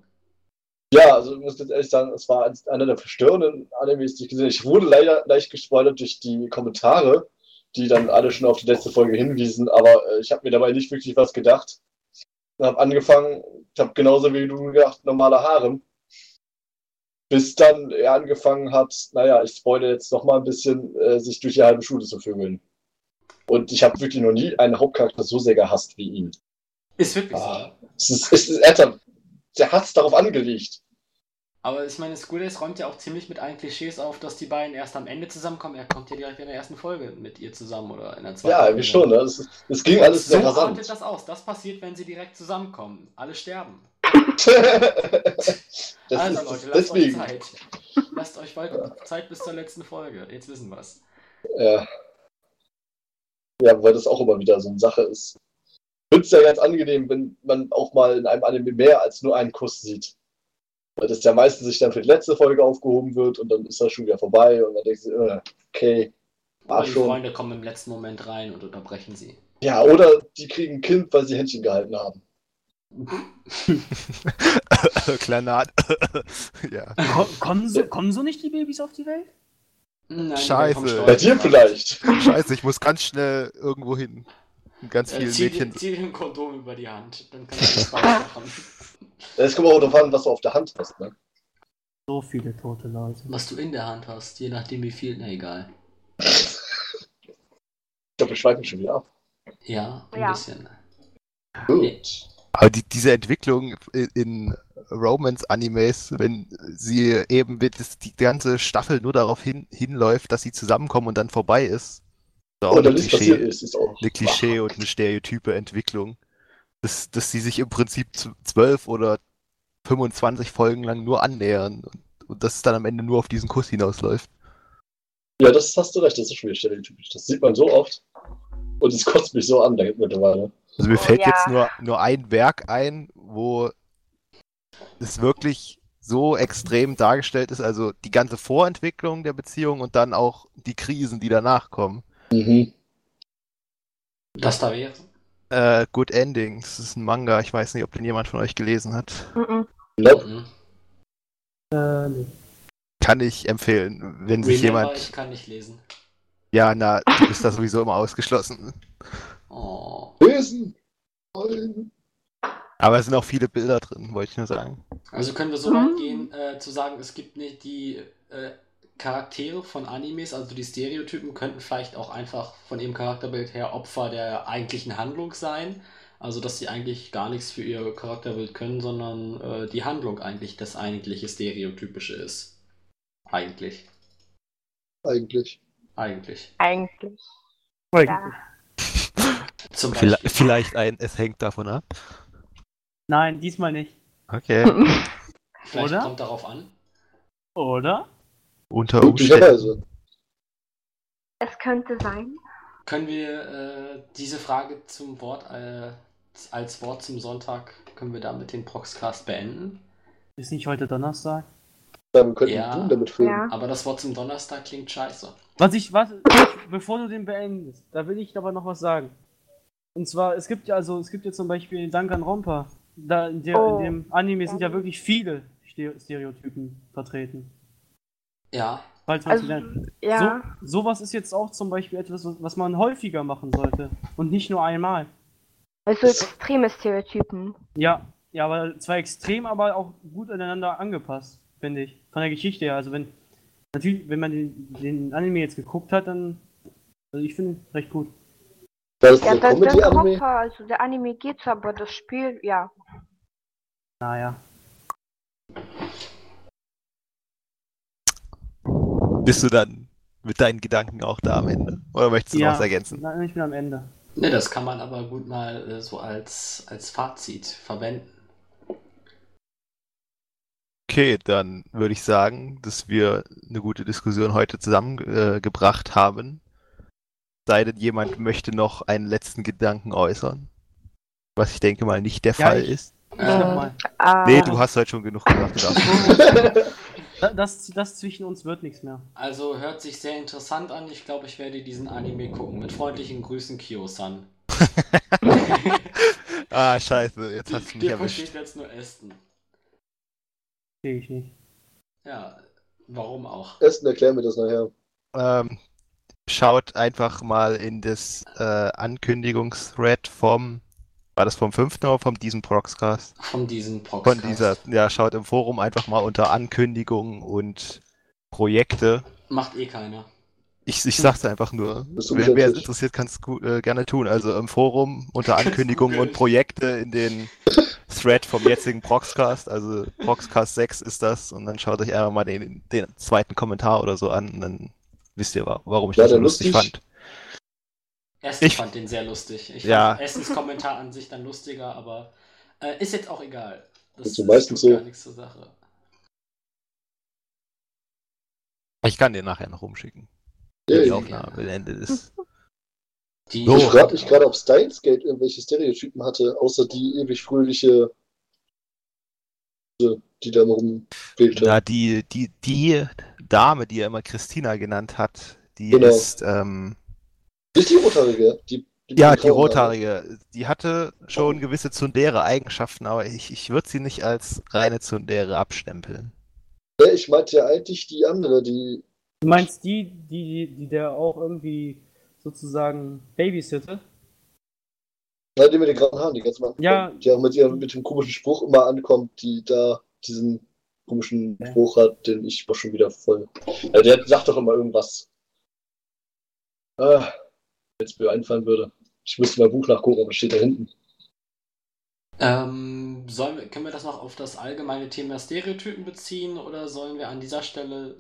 ja, also ich muss jetzt ehrlich sagen, es war einer der verstörenden Animes, die ich gesehen habe. Ich wurde leider leicht gespoilert durch die Kommentare, die dann alle schon auf die letzte Folge hinwiesen, aber äh, ich habe mir dabei nicht wirklich was gedacht. Ich habe angefangen, ich habe genauso wie du gedacht, normaler Harem. Bis dann er angefangen hat, naja, ich spoilere jetzt noch mal ein bisschen, äh, sich durch die halbe Schule zu vögeln. Und ich habe wirklich noch nie einen Hauptcharakter so sehr gehasst wie ihn. Ist wirklich Ah. so. Es ist, es ist, er hat der Hass darauf angelegt. Aber ich meine, School Days räumt ja auch ziemlich mit allen Klischees auf, dass die beiden erst am Ende zusammenkommen. Er kommt ja direkt in der ersten Folge mit ihr zusammen oder in der zweiten. Ja, irgendwie schon. Ne? Es, es ging alles so sehr rasant. das aus. Das passiert, wenn sie direkt zusammenkommen. Alle sterben. *laughs* das also ist Leute, lasst deswegen. euch Zeit. Lasst euch bald Zeit bis zur letzten Folge. Jetzt wissen wir's. Ja. ja, weil das auch immer wieder so eine Sache ist. Es ja ganz angenehm, wenn man auch mal in einem Anime mehr als nur einen Kuss sieht. Weil das ja meistens sich dann für die letzte Folge aufgehoben wird und dann ist das schon wieder vorbei und dann denkst du, äh, okay, war Aber die schon. Freunde kommen im letzten Moment rein und unterbrechen sie. Ja, oder die kriegen ein Kind, weil sie Händchen gehalten haben. *laughs* Kleiner. *laughs* ja. Ko kommen, so, kommen so nicht die Babys auf die Welt? Nein, Scheiße. Bei dir vielleicht. Scheiße, ich muss ganz schnell irgendwo hin. Ganz Äh, viele zieh, Mädchen. zieh dir ein Kondom über die Hand. Dann kannst du das weitermachen. *laughs* Es kommt auch darauf an, was du auf der Hand hast. Ne? So viele tote Leute. Was du in der Hand hast, je nachdem wie viel, na egal. Ich glaube, wir schweifen schon wieder ab. Ja, ein Ja. bisschen. Gut. Aber die, diese Entwicklung in, in Romance-Animes, wenn sie eben das, die ganze Staffel nur darauf hin, hinläuft, dass sie zusammenkommen und dann vorbei ist. ist auch Oder eine Klischee, ist, ist auch. eine Klischee und eine stereotype Entwicklung. Dass, dass sie sich im Prinzip zwölf oder 25 Folgen lang nur annähern und, und dass es dann am Ende nur auf diesen Kuss hinausläuft. Ja, das hast du recht, das ist schon wieder stereotypisch. Das sieht man so oft. Und es kotzt mich so an, da mittlerweile. Also mir Oh, fällt ja. jetzt nur, nur ein Werk ein, wo es wirklich so extrem dargestellt ist, also die ganze Vorentwicklung der Beziehung und dann auch die Krisen, die danach kommen. Mhm. Das da wäre. Äh, Good Ending. Das ist ein Manga. Ich weiß nicht, ob den jemand von euch gelesen hat. Mhm. Nope. Mhm. Äh, nee. Kann ich empfehlen, wenn sich Remember, jemand. ich kann nicht lesen. Ja, na, du bist da sowieso immer ausgeschlossen. Oh. Lesen! Wollen. Aber es sind auch viele Bilder drin, wollte ich nur sagen. Also können wir so Mhm. weit gehen, äh, zu sagen, es gibt nicht die äh, Charaktere von Animes, also die Stereotypen, könnten vielleicht auch einfach von ihrem Charakterbild her Opfer der eigentlichen Handlung sein. Also dass sie eigentlich gar nichts für ihr Charakterbild können, sondern äh, die Handlung eigentlich das eigentliche Stereotypische ist. Eigentlich. Eigentlich. Eigentlich. Eigentlich. Eigentlich. Ja. Zum Beispiel. Vielleicht, ein, es hängt davon ab. Nein, diesmal nicht. Okay. *laughs* Vielleicht Oder? kommt darauf an. Oder? Unter Umständen. Es könnte sein. Können wir äh, diese Frage zum Wort äh, als Wort zum Sonntag, können wir damit den Proxcast beenden? Ist nicht heute Donnerstag? Ja, wir könnten Ja. Doom damit filmen. Ja. Aber das Wort zum Donnerstag klingt scheiße. Was ich, was, bevor du den beendest, da will ich aber noch was sagen. Und zwar, es gibt ja also, es gibt ja zum Beispiel Danganronpa. Da in, der, Oh. in dem Anime sind ja wirklich viele Ste- Stereotypen vertreten. Ja, Falls man Also, lernt. ja. So, sowas ist jetzt auch zum Beispiel etwas, was- man häufiger machen sollte. Und nicht nur einmal. Also extreme Stereotypen. Ja, ja, aber zwar extrem, aber auch gut aneinander angepasst, finde ich. Von der Geschichte her. Also wenn, natürlich, wenn man den, den Anime jetzt geguckt hat, dann, also ich finde ihn recht gut. War das Ja, der Comedy-Anime? Also der Anime geht's, aber das Spiel, ja. Naja. Bist du dann mit deinen Gedanken auch da am Ende? Oder möchtest du noch was ergänzen? Nein, ich bin am Ende. ne, das kann man aber gut mal äh, so als, als Fazit verwenden. Okay, dann würde ich sagen, dass wir eine gute Diskussion heute zusammengebracht äh, haben. Sei denn, jemand möchte noch einen letzten Gedanken äußern. Was ich denke mal nicht der Ja, Fall ich- ist. Ich Äh. Äh, Nee, du hast heute schon genug gesagt. *laughs* Das, das zwischen uns wird nichts mehr. Also hört sich sehr interessant an. Ich glaube, ich werde diesen Anime gucken. Mit freundlichen Grüßen, Kyo-san. *laughs* ah, scheiße, jetzt hast du mich Dir erwischt. versteht jetzt nur Aston. Sehe ich nicht. Ja, warum auch? Essen, erklär mir das nachher. Ähm, schaut einfach mal in das äh, Ankündigungsthread vom, war das vom 5. oder vom diesem Proxcast? Von diesem Podcast. Von dieser, ja, schaut im Forum einfach mal unter Ankündigungen und Projekte. Macht eh keiner. Ich, ich sag's einfach nur. Wer, wer interessiert, kann es äh, gerne tun. Also im Forum unter *laughs* Ankündigungen und Projekte in den Thread vom jetzigen Proxcast. Also Proxcast 6 ist das. Und dann schaut euch einfach mal den, den zweiten Kommentar oder so an. Und dann wisst ihr, wa- warum ich War das so lustig lustig? fand. Essen Ich- fand den sehr lustig. Ich Ja. fand Essens Kommentar an sich dann lustiger, aber äh, ist jetzt auch egal. Das Ist so meistens so. gar nichts zur Sache. Ich kann den nachher noch rumschicken. Ja, Die ja. Aufnahme beendet ist. Die, So. Ich frage mich gerade, ob Steins Gate irgendwelche Stereotypen hatte, außer die ewig fröhliche, die da immer rumwählte. Na, die, die, die Dame, die er immer Christina genannt hat, die Genau. ist, ähm, Nicht die Rothaarige, die, die ja, die Rothaarige, die hatte schon gewisse Zundere Eigenschaften, aber ich, ich würde sie nicht als reine Zundere abstempeln. Ich meinte ja eigentlich die andere, die. Du meinst die, die, die der auch irgendwie sozusagen babysittet? Nein, die mit den grauen Haaren, die ganz mal. Ja. Die auch mit, ihrem, mit dem komischen Spruch immer ankommt, die da diesen komischen Ja. Spruch hat, den ich war schon wieder voll. Ja, der sagt doch immer irgendwas. Ah, wenn es mir einfallen würde. Ich müsste mein Buch nachgucken, aber steht da hinten. ähm, sollen wir, können wir das noch auf das allgemeine Thema Stereotypen beziehen oder sollen wir an dieser Stelle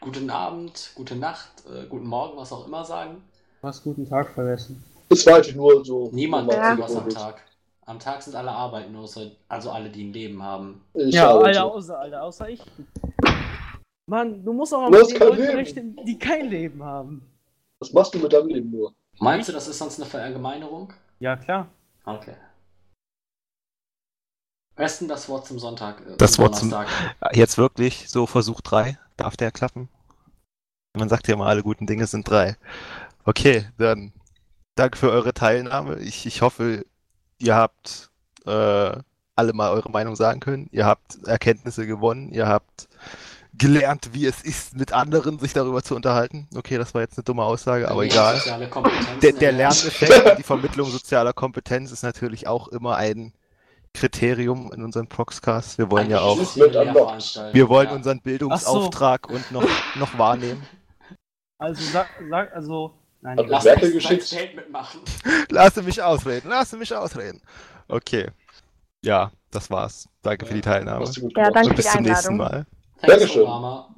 guten Abend, gute Nacht, äh, guten Morgen, was auch immer sagen? Du hast guten Tag vergessen. Es war eigentlich nur so. Niemand mal macht sowas am. Tag. Am Tag sind alle arbeiten, außer, also alle, die ein Leben haben. Ich ja, arbeite. alle außer, alle außer ich. Mann, du musst auch mal mit den Leuten Leben. rechnen, die kein Leben haben. Was machst du mit deinem Leben nur? Meinst du, das ist sonst eine Verallgemeinerung? Ja, klar. Okay. Besten das Wort zum Sonntag. Äh, Das Wort zum- Donnerstag. Jetzt wirklich so Versuch 3, darf der klappen? Man sagt ja immer, alle guten Dinge sind drei. Okay, dann danke für eure Teilnahme. Ich, ich hoffe, ihr habt äh, alle mal eure Meinung sagen können. Ihr habt Erkenntnisse gewonnen. Ihr habt gelernt, wie es ist, mit anderen sich darüber zu unterhalten. Okay, das war jetzt eine dumme Aussage, aber Nee, egal. Der, der erlernt. Lerneffekt und die Vermittlung sozialer Kompetenz ist natürlich auch immer ein Kriterium in unserem Proxcast. Wir wollen ja Eigentlich auch, unlocked. Lehrveranstaltung, wir wollen ja. unseren Bildungsauftrag und noch, noch wahrnehmen. Also sag, sag also. Nein, Also egal. Lass mich geschickt. beim Statement machen. *laughs* Lass mich ausreden, lass mich ausreden. Okay. Ja, das war's. Danke für die Teilnahme. Ja, danke Und für bis die zum nächsten Einladung. Mal. Thanks, Dankeschön. Obama.